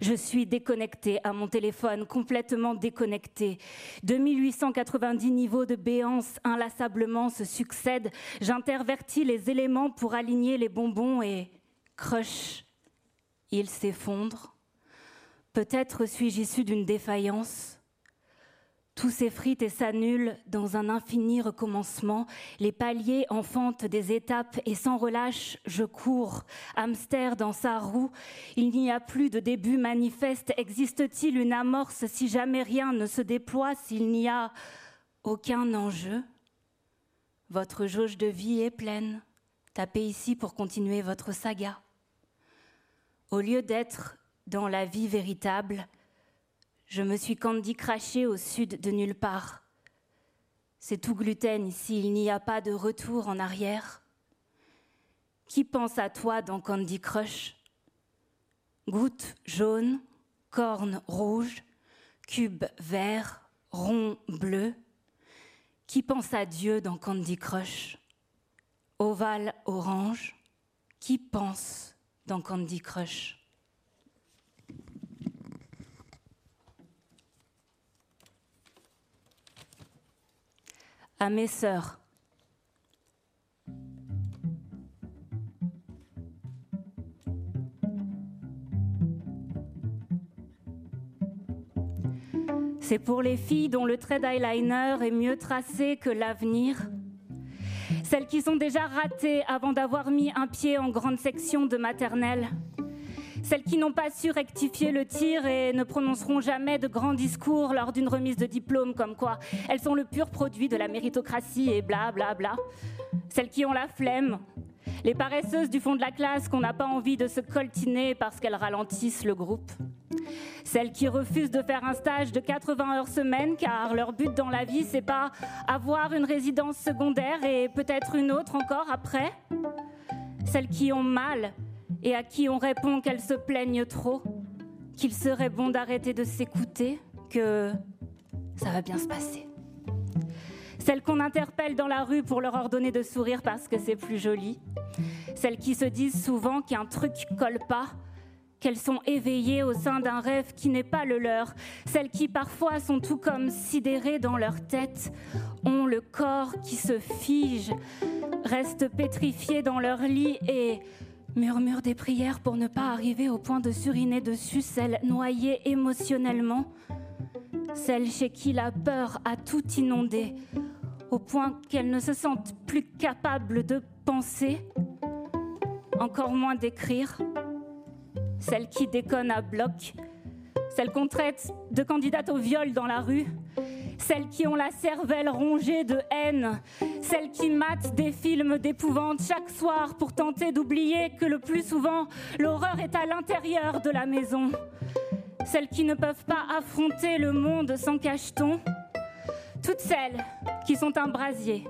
Je suis déconnectée à mon téléphone, complètement déconnectée. 2890 niveaux de béance inlassablement se succèdent. J'intervertis les éléments pour aligner les bonbons et crush. Il s'effondre. Peut-être suis-je issue d'une défaillance. Tout s'effrite et s'annule dans un infini recommencement. Les paliers enfantent des étapes et sans relâche, je cours. Hamster dans sa roue. Il n'y a plus de début manifeste. Existe-t-il une amorce si jamais rien ne se déploie, s'il n'y a aucun enjeu? Votre jauge de vie est pleine. Tapez ici pour continuer votre saga. Au lieu d'être dans la vie véritable, je me suis candy craché au sud de nulle part. C'est tout gluten ici, il n'y a pas de retour en arrière. Qui pense à toi dans Candy Crush? Goutte jaune, corne rouge, cube vert, rond bleu. Qui pense à Dieu dans Candy Crush? Ovale orange. Qui pense dans Candy Crush? À mes sœurs. C'est pour les filles dont le trait d'eyeliner est mieux tracé que l'avenir. Celles qui sont déjà ratées avant d'avoir mis un pied en grande section de maternelle celles qui n'ont pas su rectifier le tir et ne prononceront jamais de grands discours lors d'une remise de diplôme comme quoi elles sont le pur produit de la méritocratie et bla bla bla. Celles qui ont la flemme, les paresseuses du fond de la classe qu'on n'a pas envie de se coltiner parce qu'elles ralentissent le groupe. Celles qui refusent de faire un stage de 80 heures semaine car leur but dans la vie c'est pas avoir une résidence secondaire et peut-être une autre encore après. Celles qui ont mal et à qui on répond qu'elles se plaignent trop, qu'il serait bon d'arrêter de s'écouter, que ça va bien se passer. Celles qu'on interpelle dans la rue pour leur ordonner de sourire parce que c'est plus joli. Celles qui se disent souvent qu'un truc colle pas, qu'elles sont éveillées au sein d'un rêve qui n'est pas le leur. Celles qui parfois sont tout comme sidérées dans leur tête, ont le corps qui se fige, restent pétrifiées dans leur lit et murmure des prières pour ne pas arriver au point de suriner dessus, celles noyées émotionnellement, celles chez qui la peur a tout inondé, au point qu'elles ne se sentent plus capables de penser, encore moins d'écrire, celles qui déconnent à bloc, celles qu'on traite de candidates au viol dans la rue, celles qui ont la cervelle rongée de haine, celles qui matent des films d'épouvante chaque soir pour tenter d'oublier que le plus souvent l'horreur est à l'intérieur de la maison, celles qui ne peuvent pas affronter le monde sans cacheton, toutes celles qui sont un brasier.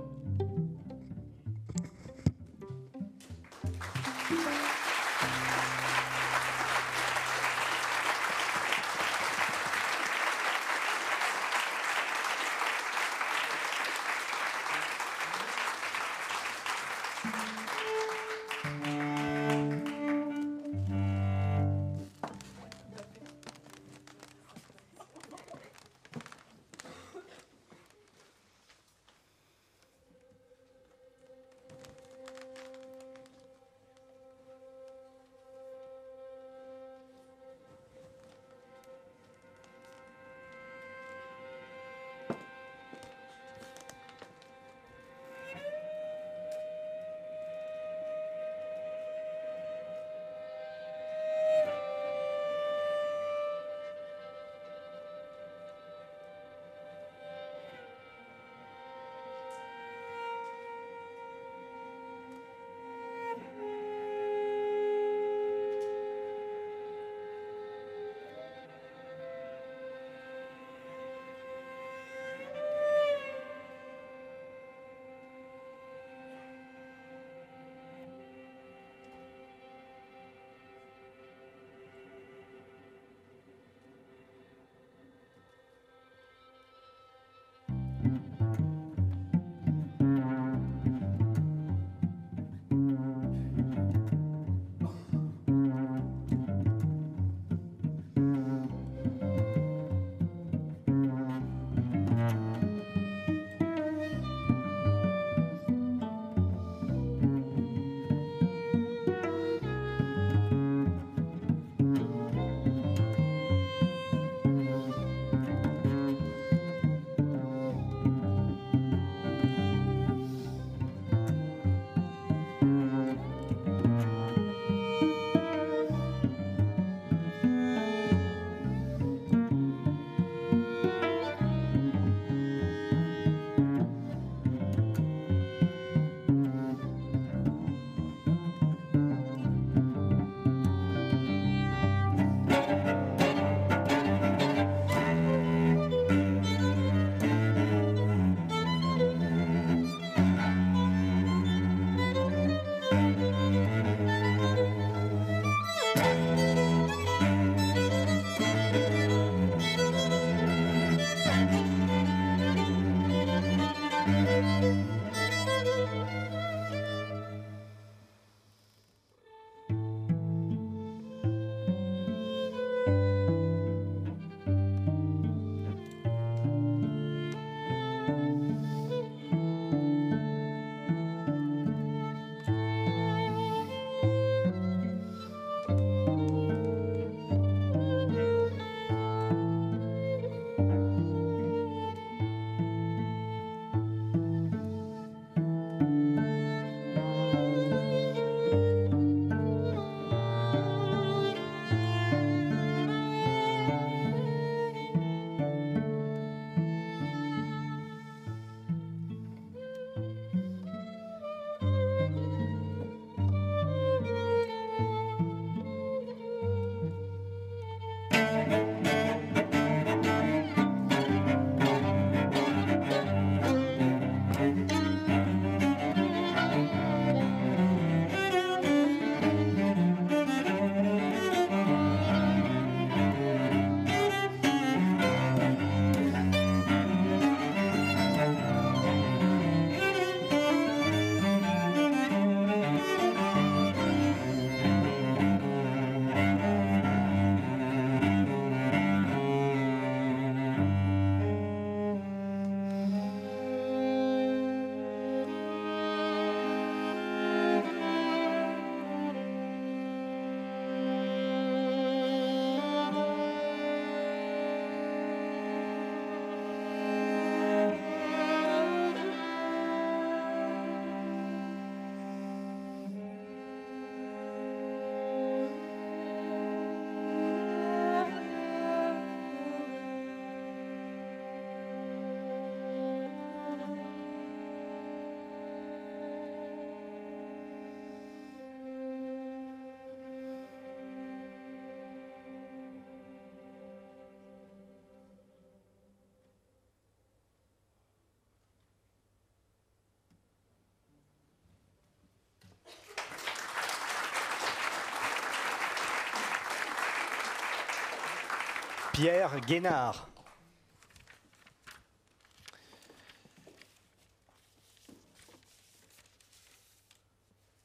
Pierre Guénard.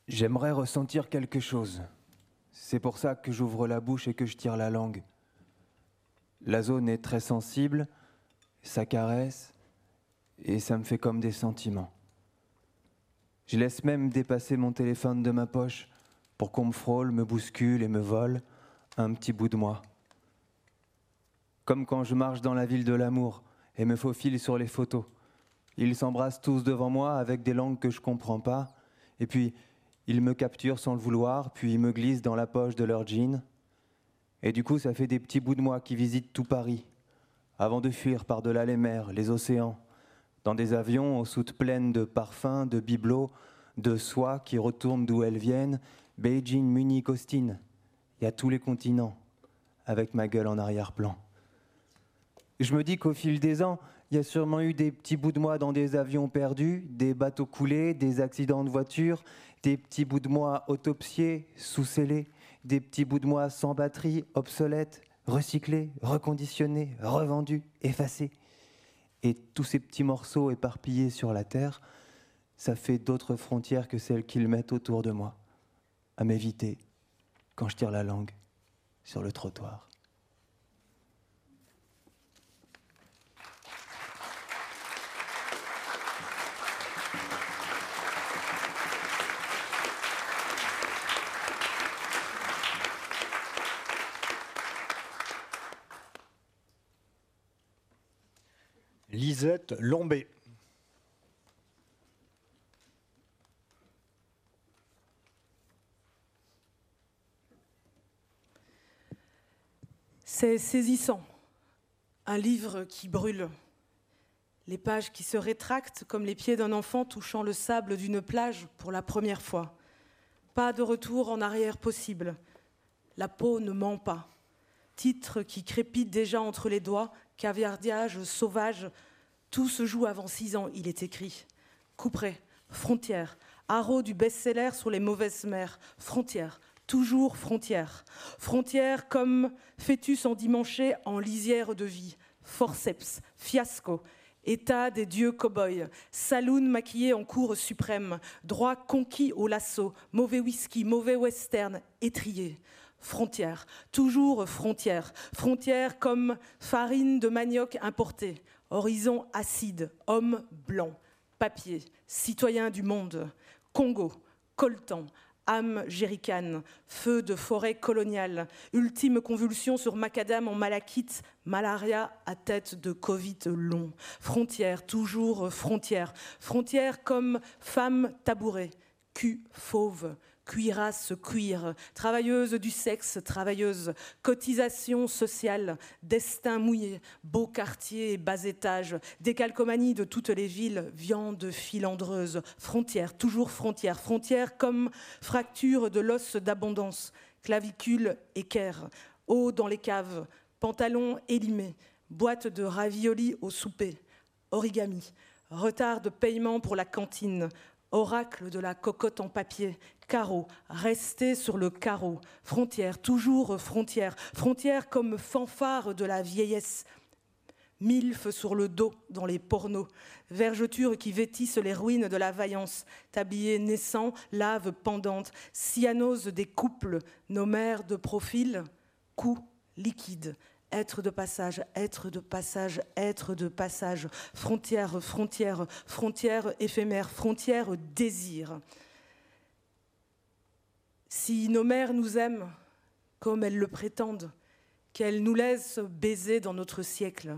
J'aimerais ressentir quelque chose. C'est pour ça que j'ouvre la bouche et que je tire la langue. La zone est très sensible, ça caresse, et ça me fait comme des sentiments. Je laisse même dépasser mon téléphone de ma poche pour qu'on me frôle, me bouscule et me vole un petit bout de moi. Comme quand je marche dans la ville de l'amour et me faufile sur les photos. Ils s'embrassent tous devant moi avec des langues que je comprends pas, et puis ils me capturent sans le vouloir, puis ils me glissent dans la poche de leur jean. Et du coup, ça fait des petits bouts de moi qui visitent tout Paris, avant de fuir par-delà les mers, les océans, dans des avions aux soutes pleines de parfums, de bibelots, de soie qui retournent d'où elles viennent, Beijing, Munich, Austin. Il y a tous les continents, avec ma gueule en arrière-plan. Je me dis qu'au fil des ans, il y a sûrement eu des petits bouts de moi dans des avions perdus, des bateaux coulés, des accidents de voiture, des petits bouts de moi autopsiés, sous-scellés, des petits bouts de moi sans batterie, obsolètes, recyclés, reconditionnés, revendus, effacés. Et tous ces petits morceaux éparpillés sur la terre, ça fait d'autres frontières que celles qu'ils mettent autour de moi, à m'éviter quand je tire la langue sur le trottoir. Lisette Lombé. C'est saisissant. Un livre qui brûle. Les pages qui se rétractent comme les pieds d'un enfant touchant le sable d'une plage pour la première fois. Pas de retour en arrière possible. La peau ne ment pas. Titre qui crépite déjà entre les doigts, caviardiage sauvage. Tout se joue avant six ans, il est écrit. Couperet, frontière, haro du best-seller sur les mauvaises mers, frontière, toujours frontière. Frontière comme fœtus endimanché en lisière de vie, forceps, fiasco, état des dieux cow-boys, saloon maquillé en cour suprême, droit conquis au lasso, mauvais whisky, mauvais western, étrié. Frontière, toujours frontière, frontière comme farine de manioc importée, horizon acide, homme blanc, papier, citoyen du monde, Congo, coltan, âme géricane, feu de forêt coloniale, ultime convulsion sur macadam en malachite, malaria à tête de Covid long, frontière, toujours frontière, frontière comme femme tabourée, cul fauve, cuirasse cuir, travailleuse du sexe, travailleuse, cotisation sociale, destin mouillé, beau quartier bas étage, décalcomanie de toutes les villes, viande filandreuse, frontière, toujours frontière, frontière comme fracture de l'os d'abondance, clavicule équerre, eau dans les caves, pantalon élimé, boîte de raviolis au souper, origami, retard de paiement pour la cantine, oracle de la cocotte en papier, carreau, rester sur le carreau, frontière, toujours frontière, frontière comme fanfare de la vieillesse, milf sur le dos dans les pornos, vergetures qui vêtissent les ruines de la vaillance, tablier naissant, lave pendante, cyanose des couples, nos mères de profil, cou liquide, être de passage, être de passage, être de passage, frontière, frontière, frontière éphémère, frontière désir. Si nos mères nous aiment comme elles le prétendent, qu'elles nous laissent baiser dans notre siècle,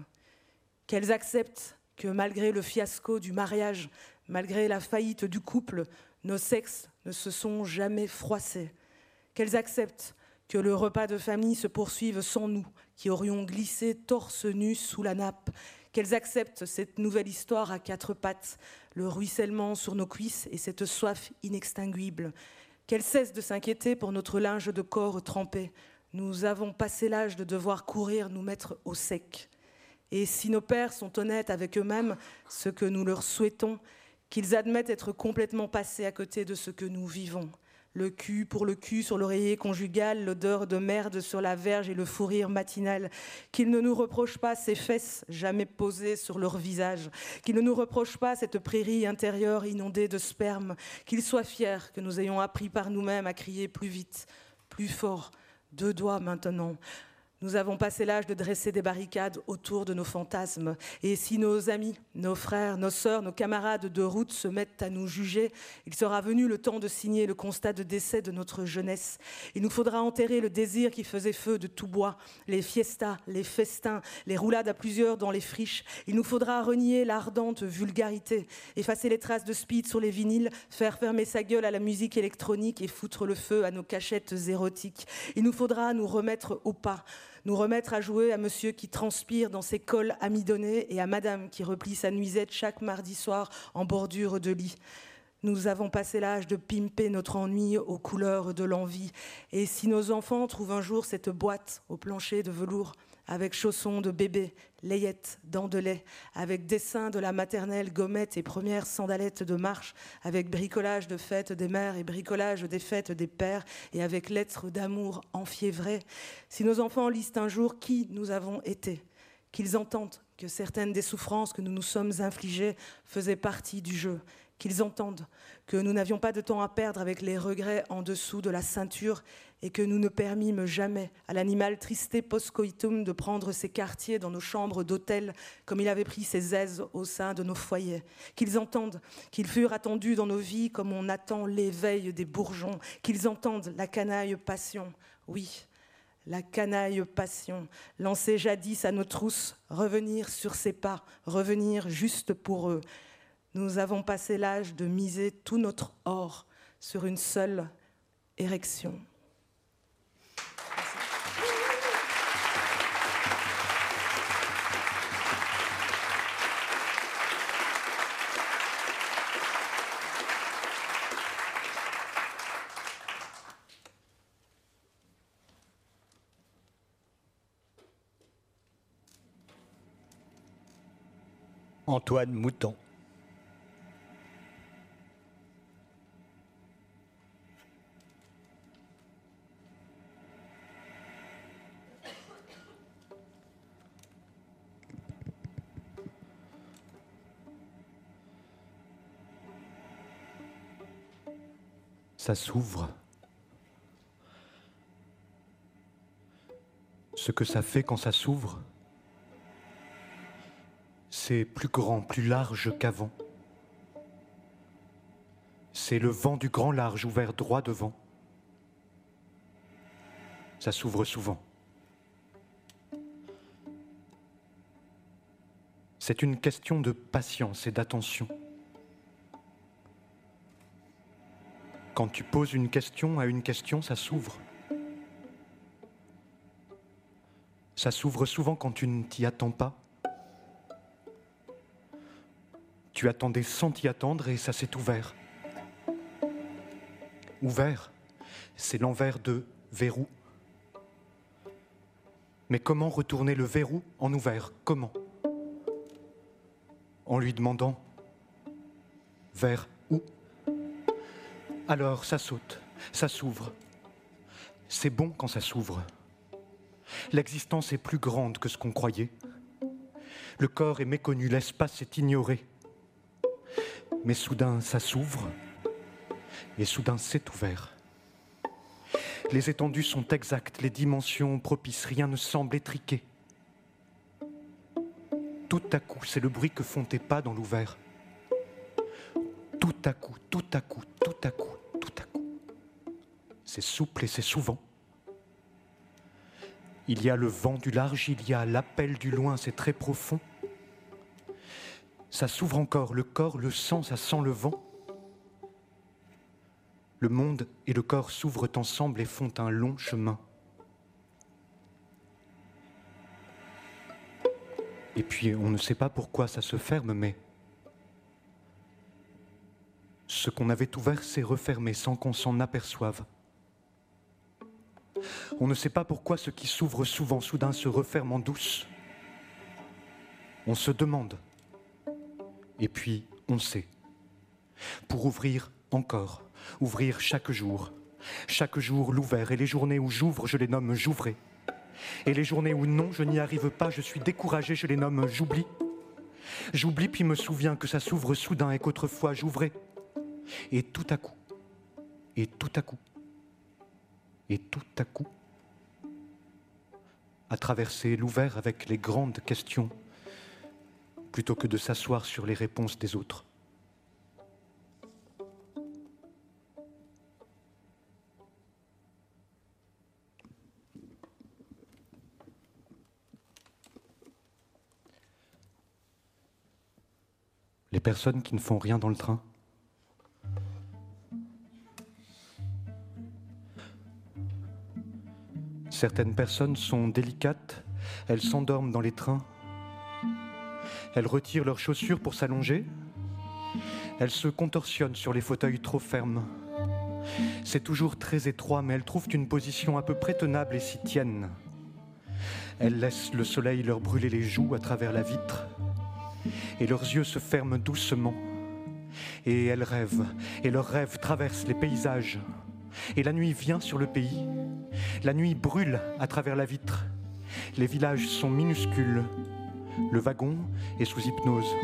qu'elles acceptent que malgré le fiasco du mariage, malgré la faillite du couple, nos sexes ne se sont jamais froissés, qu'elles acceptent que le repas de famille se poursuive sans nous, qui aurions glissé torse nu sous la nappe, qu'elles acceptent cette nouvelle histoire à quatre pattes, le ruissellement sur nos cuisses et cette soif inextinguible, qu'elles cessent de s'inquiéter pour notre linge de corps trempé. Nous avons passé l'âge de devoir courir, nous mettre au sec. Et si nos pères sont honnêtes avec eux-mêmes, ce que nous leur souhaitons, qu'ils admettent être complètement passés à côté de ce que nous vivons. Le cul pour le cul sur l'oreiller conjugal, l'odeur de merde sur la verge et le fou rire matinal. Qu'il ne nous reproche pas ces fesses jamais posées sur leur visage. Qu'il ne nous reproche pas cette prairie intérieure inondée de sperme. Qu'il soit fier que nous ayons appris par nous-mêmes à crier plus vite, plus fort, deux doigts maintenant. Nous avons passé l'âge de dresser des barricades autour de nos fantasmes. Et si nos amis, nos frères, nos sœurs, nos camarades de route se mettent à nous juger, il sera venu le temps de signer le constat de décès de notre jeunesse. Il nous faudra enterrer le désir qui faisait feu de tout bois, les fiestas, les festins, les roulades à plusieurs dans les friches. Il nous faudra renier l'ardente vulgarité, effacer les traces de speed sur les vinyles, faire fermer sa gueule à la musique électronique et foutre le feu à nos cachettes érotiques. Il nous faudra nous remettre au pas nous remettre à jouer à monsieur qui transpire dans ses cols amidonnés et à madame qui replie sa nuisette chaque mardi soir en bordure de lit. Nous avons passé l'âge de pimper notre ennui aux couleurs de l'envie. Et si nos enfants trouvent un jour cette boîte au plancher de velours, avec chaussons de bébé, layettes, dents de lait, avec dessin de la maternelle, gommette et premières sandalettes de marche, avec bricolage de fêtes des mères et bricolage des fêtes des pères, et avec lettres d'amour enfiévrées. Si nos enfants lisent un jour qui nous avons été, qu'ils entendent que certaines des souffrances que nous nous sommes infligées faisaient partie du jeu, qu'ils entendent que nous n'avions pas de temps à perdre avec les regrets en dessous de la ceinture et que nous ne permîmes jamais à l'animal tristé postcoitum de prendre ses quartiers dans nos chambres d'hôtel comme il avait pris ses aises au sein de nos foyers. Qu'ils entendent qu'ils furent attendus dans nos vies comme on attend l'éveil des bourgeons. Qu'ils entendent la canaille passion. Oui, la canaille passion, lancée jadis à nos trousses, revenir sur ses pas, revenir juste pour eux, nous avons passé l'âge de miser tout notre or sur une seule érection. Antoine Mouton. ça s'ouvre. Ce que ça fait quand ça s'ouvre, plus grand, plus large qu'avant. C'est le vent du grand large ouvert droit devant. Ça s'ouvre souvent. C'est une question de patience et d'attention. Quand tu poses une question à une question, ça s'ouvre. Ça s'ouvre souvent quand tu ne t'y attends pas. Tu attendais sans t'y attendre et ça s'est ouvert. Ouvert, c'est l'envers de verrou. Mais comment retourner le verrou en ouvert? Comment? En lui demandant vers où? Alors ça saute, ça s'ouvre. C'est bon quand ça s'ouvre. L'existence est plus grande que ce qu'on croyait. Le corps est méconnu, l'espace est ignoré. Mais soudain, ça s'ouvre, et soudain, c'est ouvert. Les étendues sont exactes, les dimensions propices, rien ne semble étriqué. Tout à coup, c'est le bruit que font tes pas dans l'ouvert. Tout à coup, tout à coup, tout à coup, tout à coup. C'est souple et c'est souvent. Il y a le vent du large, il y a l'appel du loin, c'est très profond. Ça s'ouvre encore, le corps, le sent, ça sent le vent. Le monde et le corps s'ouvrent ensemble et font un long chemin. Et puis on ne sait pas pourquoi ça se ferme, mais ce qu'on avait ouvert s'est refermé sans qu'on s'en aperçoive. On ne sait pas pourquoi ce qui s'ouvre souvent soudain se referme en douce. On se demande. Et puis on sait. Pour ouvrir encore, ouvrir chaque jour, Chaque jour l'ouvert, et les journées où j'ouvre, je les nomme j'ouvrai. Et les journées où non, je n'y arrive pas, je suis découragé, je les nomme j'oublie. J'oublie puis me souviens que ça s'ouvre soudain et qu'autrefois j'ouvrais. Et tout à coup, et tout à coup, et tout à coup, à traverser l'ouvert avec les grandes questions, plutôt que de s'asseoir sur les réponses des autres. Les personnes qui ne font rien dans le train. Certaines personnes sont délicates, elles s'endorment dans les trains, elles retirent leurs chaussures pour s'allonger, elles se contorsionnent sur les fauteuils trop fermes. C'est toujours très étroit, mais elles trouvent une position à peu près tenable et s'y tiennent. Elles laissent le soleil leur brûler les joues à travers la vitre, et leurs yeux se ferment doucement. Et elles rêvent, et leurs rêves traversent les paysages. Et la nuit vient sur le pays. La nuit brûle à travers la vitre. Les villages sont minuscules. Le wagon est sous hypnose.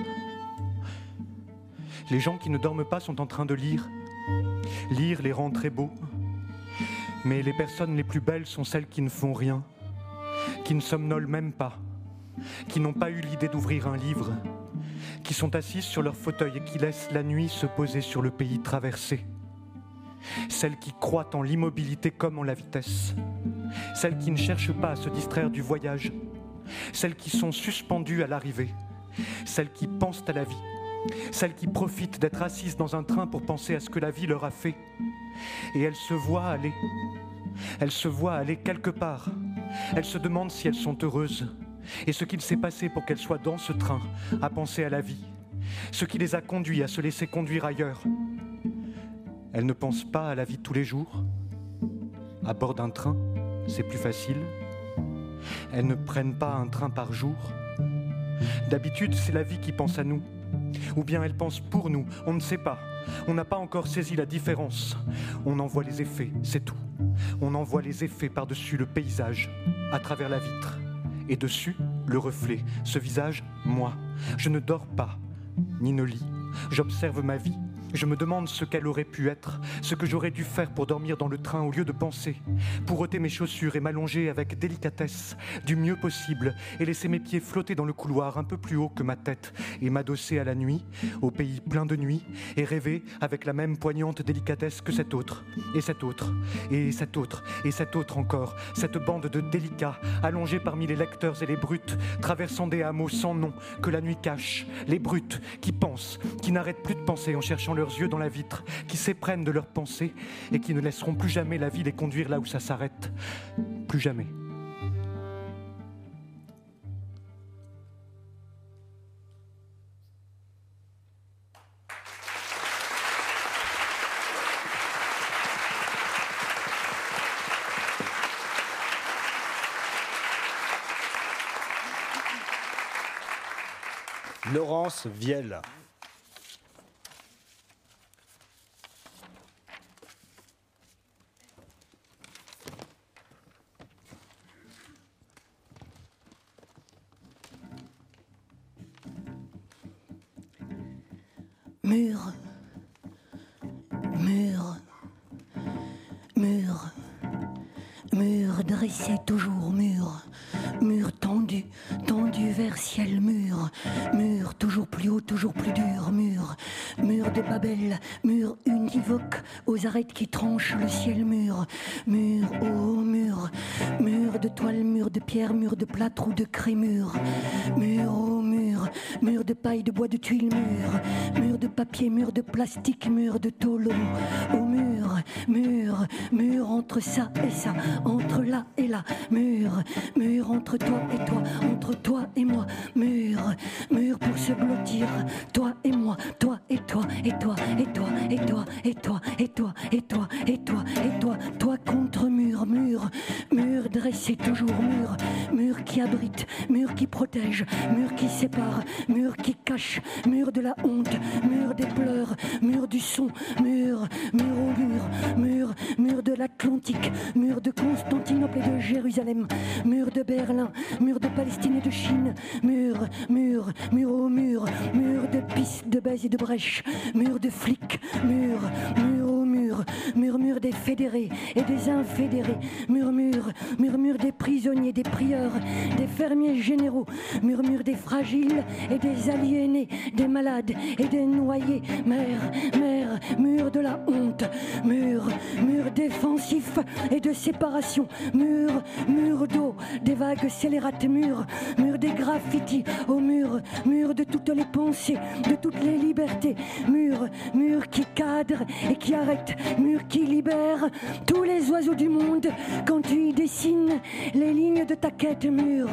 Les gens qui ne dorment pas sont en train de lire. Lire les rend très beaux. Mais les personnes les plus belles sont celles qui ne font rien, qui ne somnolent même pas, qui n'ont pas eu l'idée d'ouvrir un livre, qui sont assises sur leur fauteuil et qui laissent la nuit se poser sur le pays traversé. Celles qui croient en l'immobilité comme en la vitesse. Celles qui ne cherchent pas à se distraire du voyage. Celles qui sont suspendues à l'arrivée. Celles qui pensent à la vie. Celles qui profitent d'être assises dans un train pour penser à ce que la vie leur a fait. Et elles se voient aller. Elles se voient aller quelque part. Elles se demandent si elles sont heureuses et ce qu'il s'est passé pour qu'elles soient dans ce train à penser à la vie, ce qui les a conduits à se laisser conduire ailleurs. Elles ne pensent pas à la vie tous les jours. À bord d'un train, c'est plus facile. Elles ne prennent pas un train par jour. D'habitude, c'est la vie qui pense à nous. Ou bien elle pense pour nous, on ne sait pas. On n'a pas encore saisi la différence. On en voit les effets, c'est tout. On en voit les effets par-dessus le paysage, à travers la vitre. Et dessus, le reflet, ce visage, moi. Je ne dors pas, ni ne lis. J'observe ma vie, je me demande ce qu'elle aurait pu être, ce que j'aurais dû faire pour dormir dans le train au lieu de penser, pour ôter mes chaussures et m'allonger avec délicatesse, du mieux possible, et laisser mes pieds flotter dans le couloir un peu plus haut que ma tête, et m'adosser à la nuit, au pays plein de nuit, et rêver avec la même poignante délicatesse que cet autre, et cet autre, et cet autre, et cet autre encore, cette bande de délicats, allongés parmi les lecteurs et les brutes, traversant des hameaux sans nom que la nuit cache, les brutes qui pensent, qui n'arrêtent plus de penser en cherchant leurs yeux dans la vitre, qui s'éprennent de leurs pensées et qui ne laisseront plus jamais la vie les conduire là où ça s'arrête. Plus jamais. Laurence Vielle. De crémur, mur, oh mur, mur de paille, de bois, de tuiles, mur, mur de papier, mur de plastique, mur de tauleau, au mur, mur, mur entre ça et ça, entre là et là, mur, mur entre toi et toi, entre toi et moi, mur, mur pour se blottir, toi et moi, toi et toi, et toi, et toi, et toi, et toi, et toi, et toi, et toi, et toi, toi contre mur, mur, mur dressé toujours mur, mur qui abrite, mur qui protège, mur qui sépare, mur qui cache, mur de la honte, mur des pleurs, mur du son, mur, mur au mur, mur, mur de l'Atlantique, mur de Constantinople et de Jérusalem, mur de Berlin, mur de Palestine et de Chine, mur, mur, mur au mur, mur de pistes de baise et de brèche, mur de flics, mur, mur au mur, murmure des fédérés et des infédérés, murmure, murmure des prisonniers, des prieurs, des fermiers généraux, murmure des fragiles et des aliénés, des malades et des noyés, mère, mère, mur de la honte, mur, mur défensif et de séparation, mur, mur d'eau, des vagues scélérates, mur, mur des graffitis au mur, mur de toutes les pensées, de toutes les libertés, mur, mur qui cadre et qui arrête, mur qui libère tous les oiseaux du monde. Quand tu y dessines les lignes de ta quête, mur,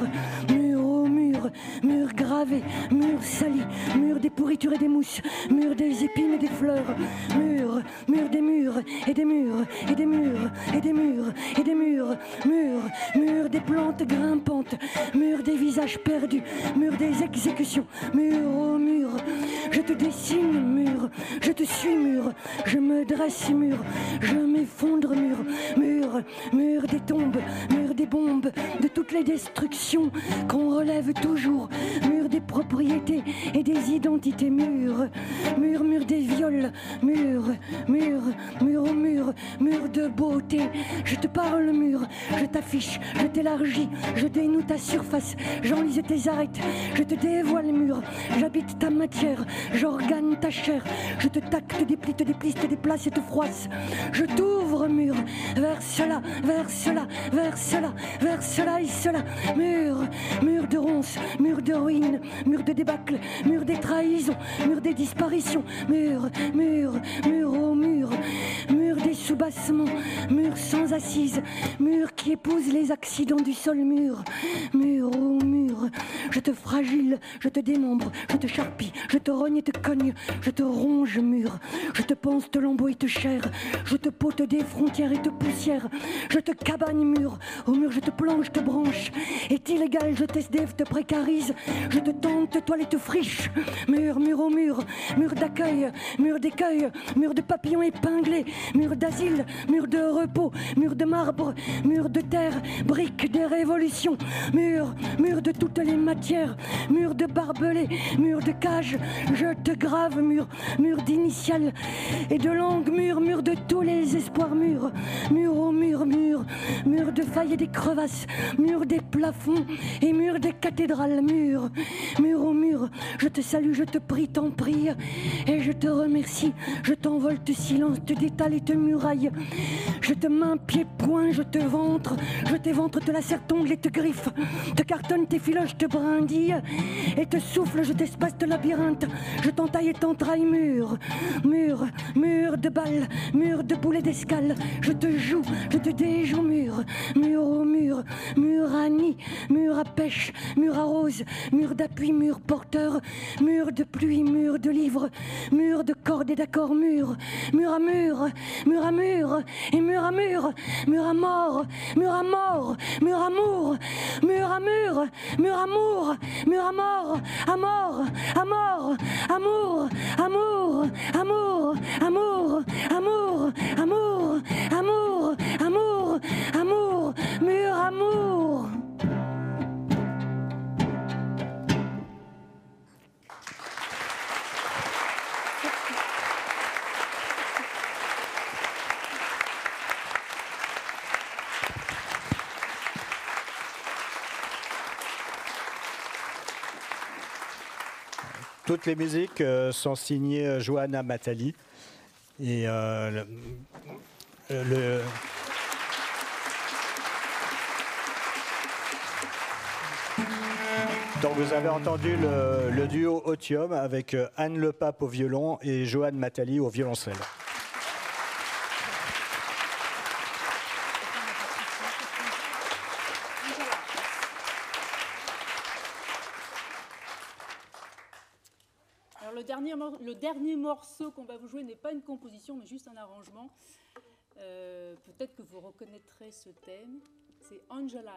mur au mur, mur gravé, mur sali, mur des pourritures et des mousses, mur des épines et des fleurs, mur, mur des murs des murs et des murs et des murs et des murs, mur, mur des plantes grimpantes, mur des visages perdus, mur des exécutions, mur au mur, je te dessine mur, je te suis mur, je me dresse mur, je m'effondre mur, mur, mur des tombes, mur des bombes, de toutes les destructions qu'on relève toujours, mur des propriétés et des identités, mur, mur, mur des viols, mur, mur, mur au mur, mur de beauté, je te parle mur, je t'affiche, je t'élargis, je dénoue ta surface, j'enlise tes arêtes, je te dévoile mur, j'habite ta matière, j'organe ta chair, je te tacte, déplie, te déplisse, te déplace et te froisse, je t'ouvre mur, vers cela, vers cela, vers cela, vers cela et cela, mur, mur de ronces, mur de ruines, mur de débâcle, mur des trahisons, mur des disparitions, mur, mur, mur au mur, mur des soubassements, mur sans assise, mur qui épouse les accidents du sol, mur, mur au mur, je te fragile, je te démembre, je te charpie, je te rogne et te cogne, je te ronge mur, je te pense, te lambeau et te chair, je te pote des frontières et te poussière, je te cabane mur, au mur je te plonge, te branche, est illégal, je t'SDF, te précarise, je te tente, te toile et te friche, mur, mur au mur, mur d'accueil, mur d'écueil, mur de papillons épinglés, mur d'asile, mur de repos, mur de marbre, mur de terre, brique des révolutions, mur, mur de toutes les matières, mur de barbelés, mur de cage, je te grave mur, mur d'initiales. Et de langue, mur, mur de tous les espoirs, mur, mur au mur, mur, mur de failles et des crevasses, mur des plafonds et mur des cathédrales, mur, mur au mur, je te salue, je te prie, t'en prie, et je te remercie, je t'envole, te silence, te détale et te muraille, je te main, pied, poing, je te ventre, je t'éventre, te lacère, t'ongle et te griffe, te cartonne, tes filoches, te brindille, et te souffle, je t'espace de labyrinthe, je t'entaille et t'entraille, mur, mur, mur de balles, mur de boulet d'escale, je te joue, je te déjoue, mur, mur au mur, mur à nid, mur à pêche, mur à rose, mur d'appui, mur porteur, mur de pluie, mur de livre, mur de cordes et d'accords, mur, mur à mur, mur à mur, et mur à mur, mur à mort, mur à mort, mur à amour, mur à mur, mur amour, mur à mort, à mort, à mort, amour, amour, amour, amour, amour, amour, amour, amour, amour, mur amour. Toutes les musiques euh, sont signées euh, Johanna Matali. Et euh, le- euh, le- Donc vous avez entendu le, le duo Otium avec euh, Anne Le Pape au violon et Johan Matali au violoncelle. Alors le dernier, le dernier morceau qu'on va vous jouer n'est pas une composition, mais juste un arrangement. Euh, Peut-être que vous reconnaîtrez ce thème. C'est Angel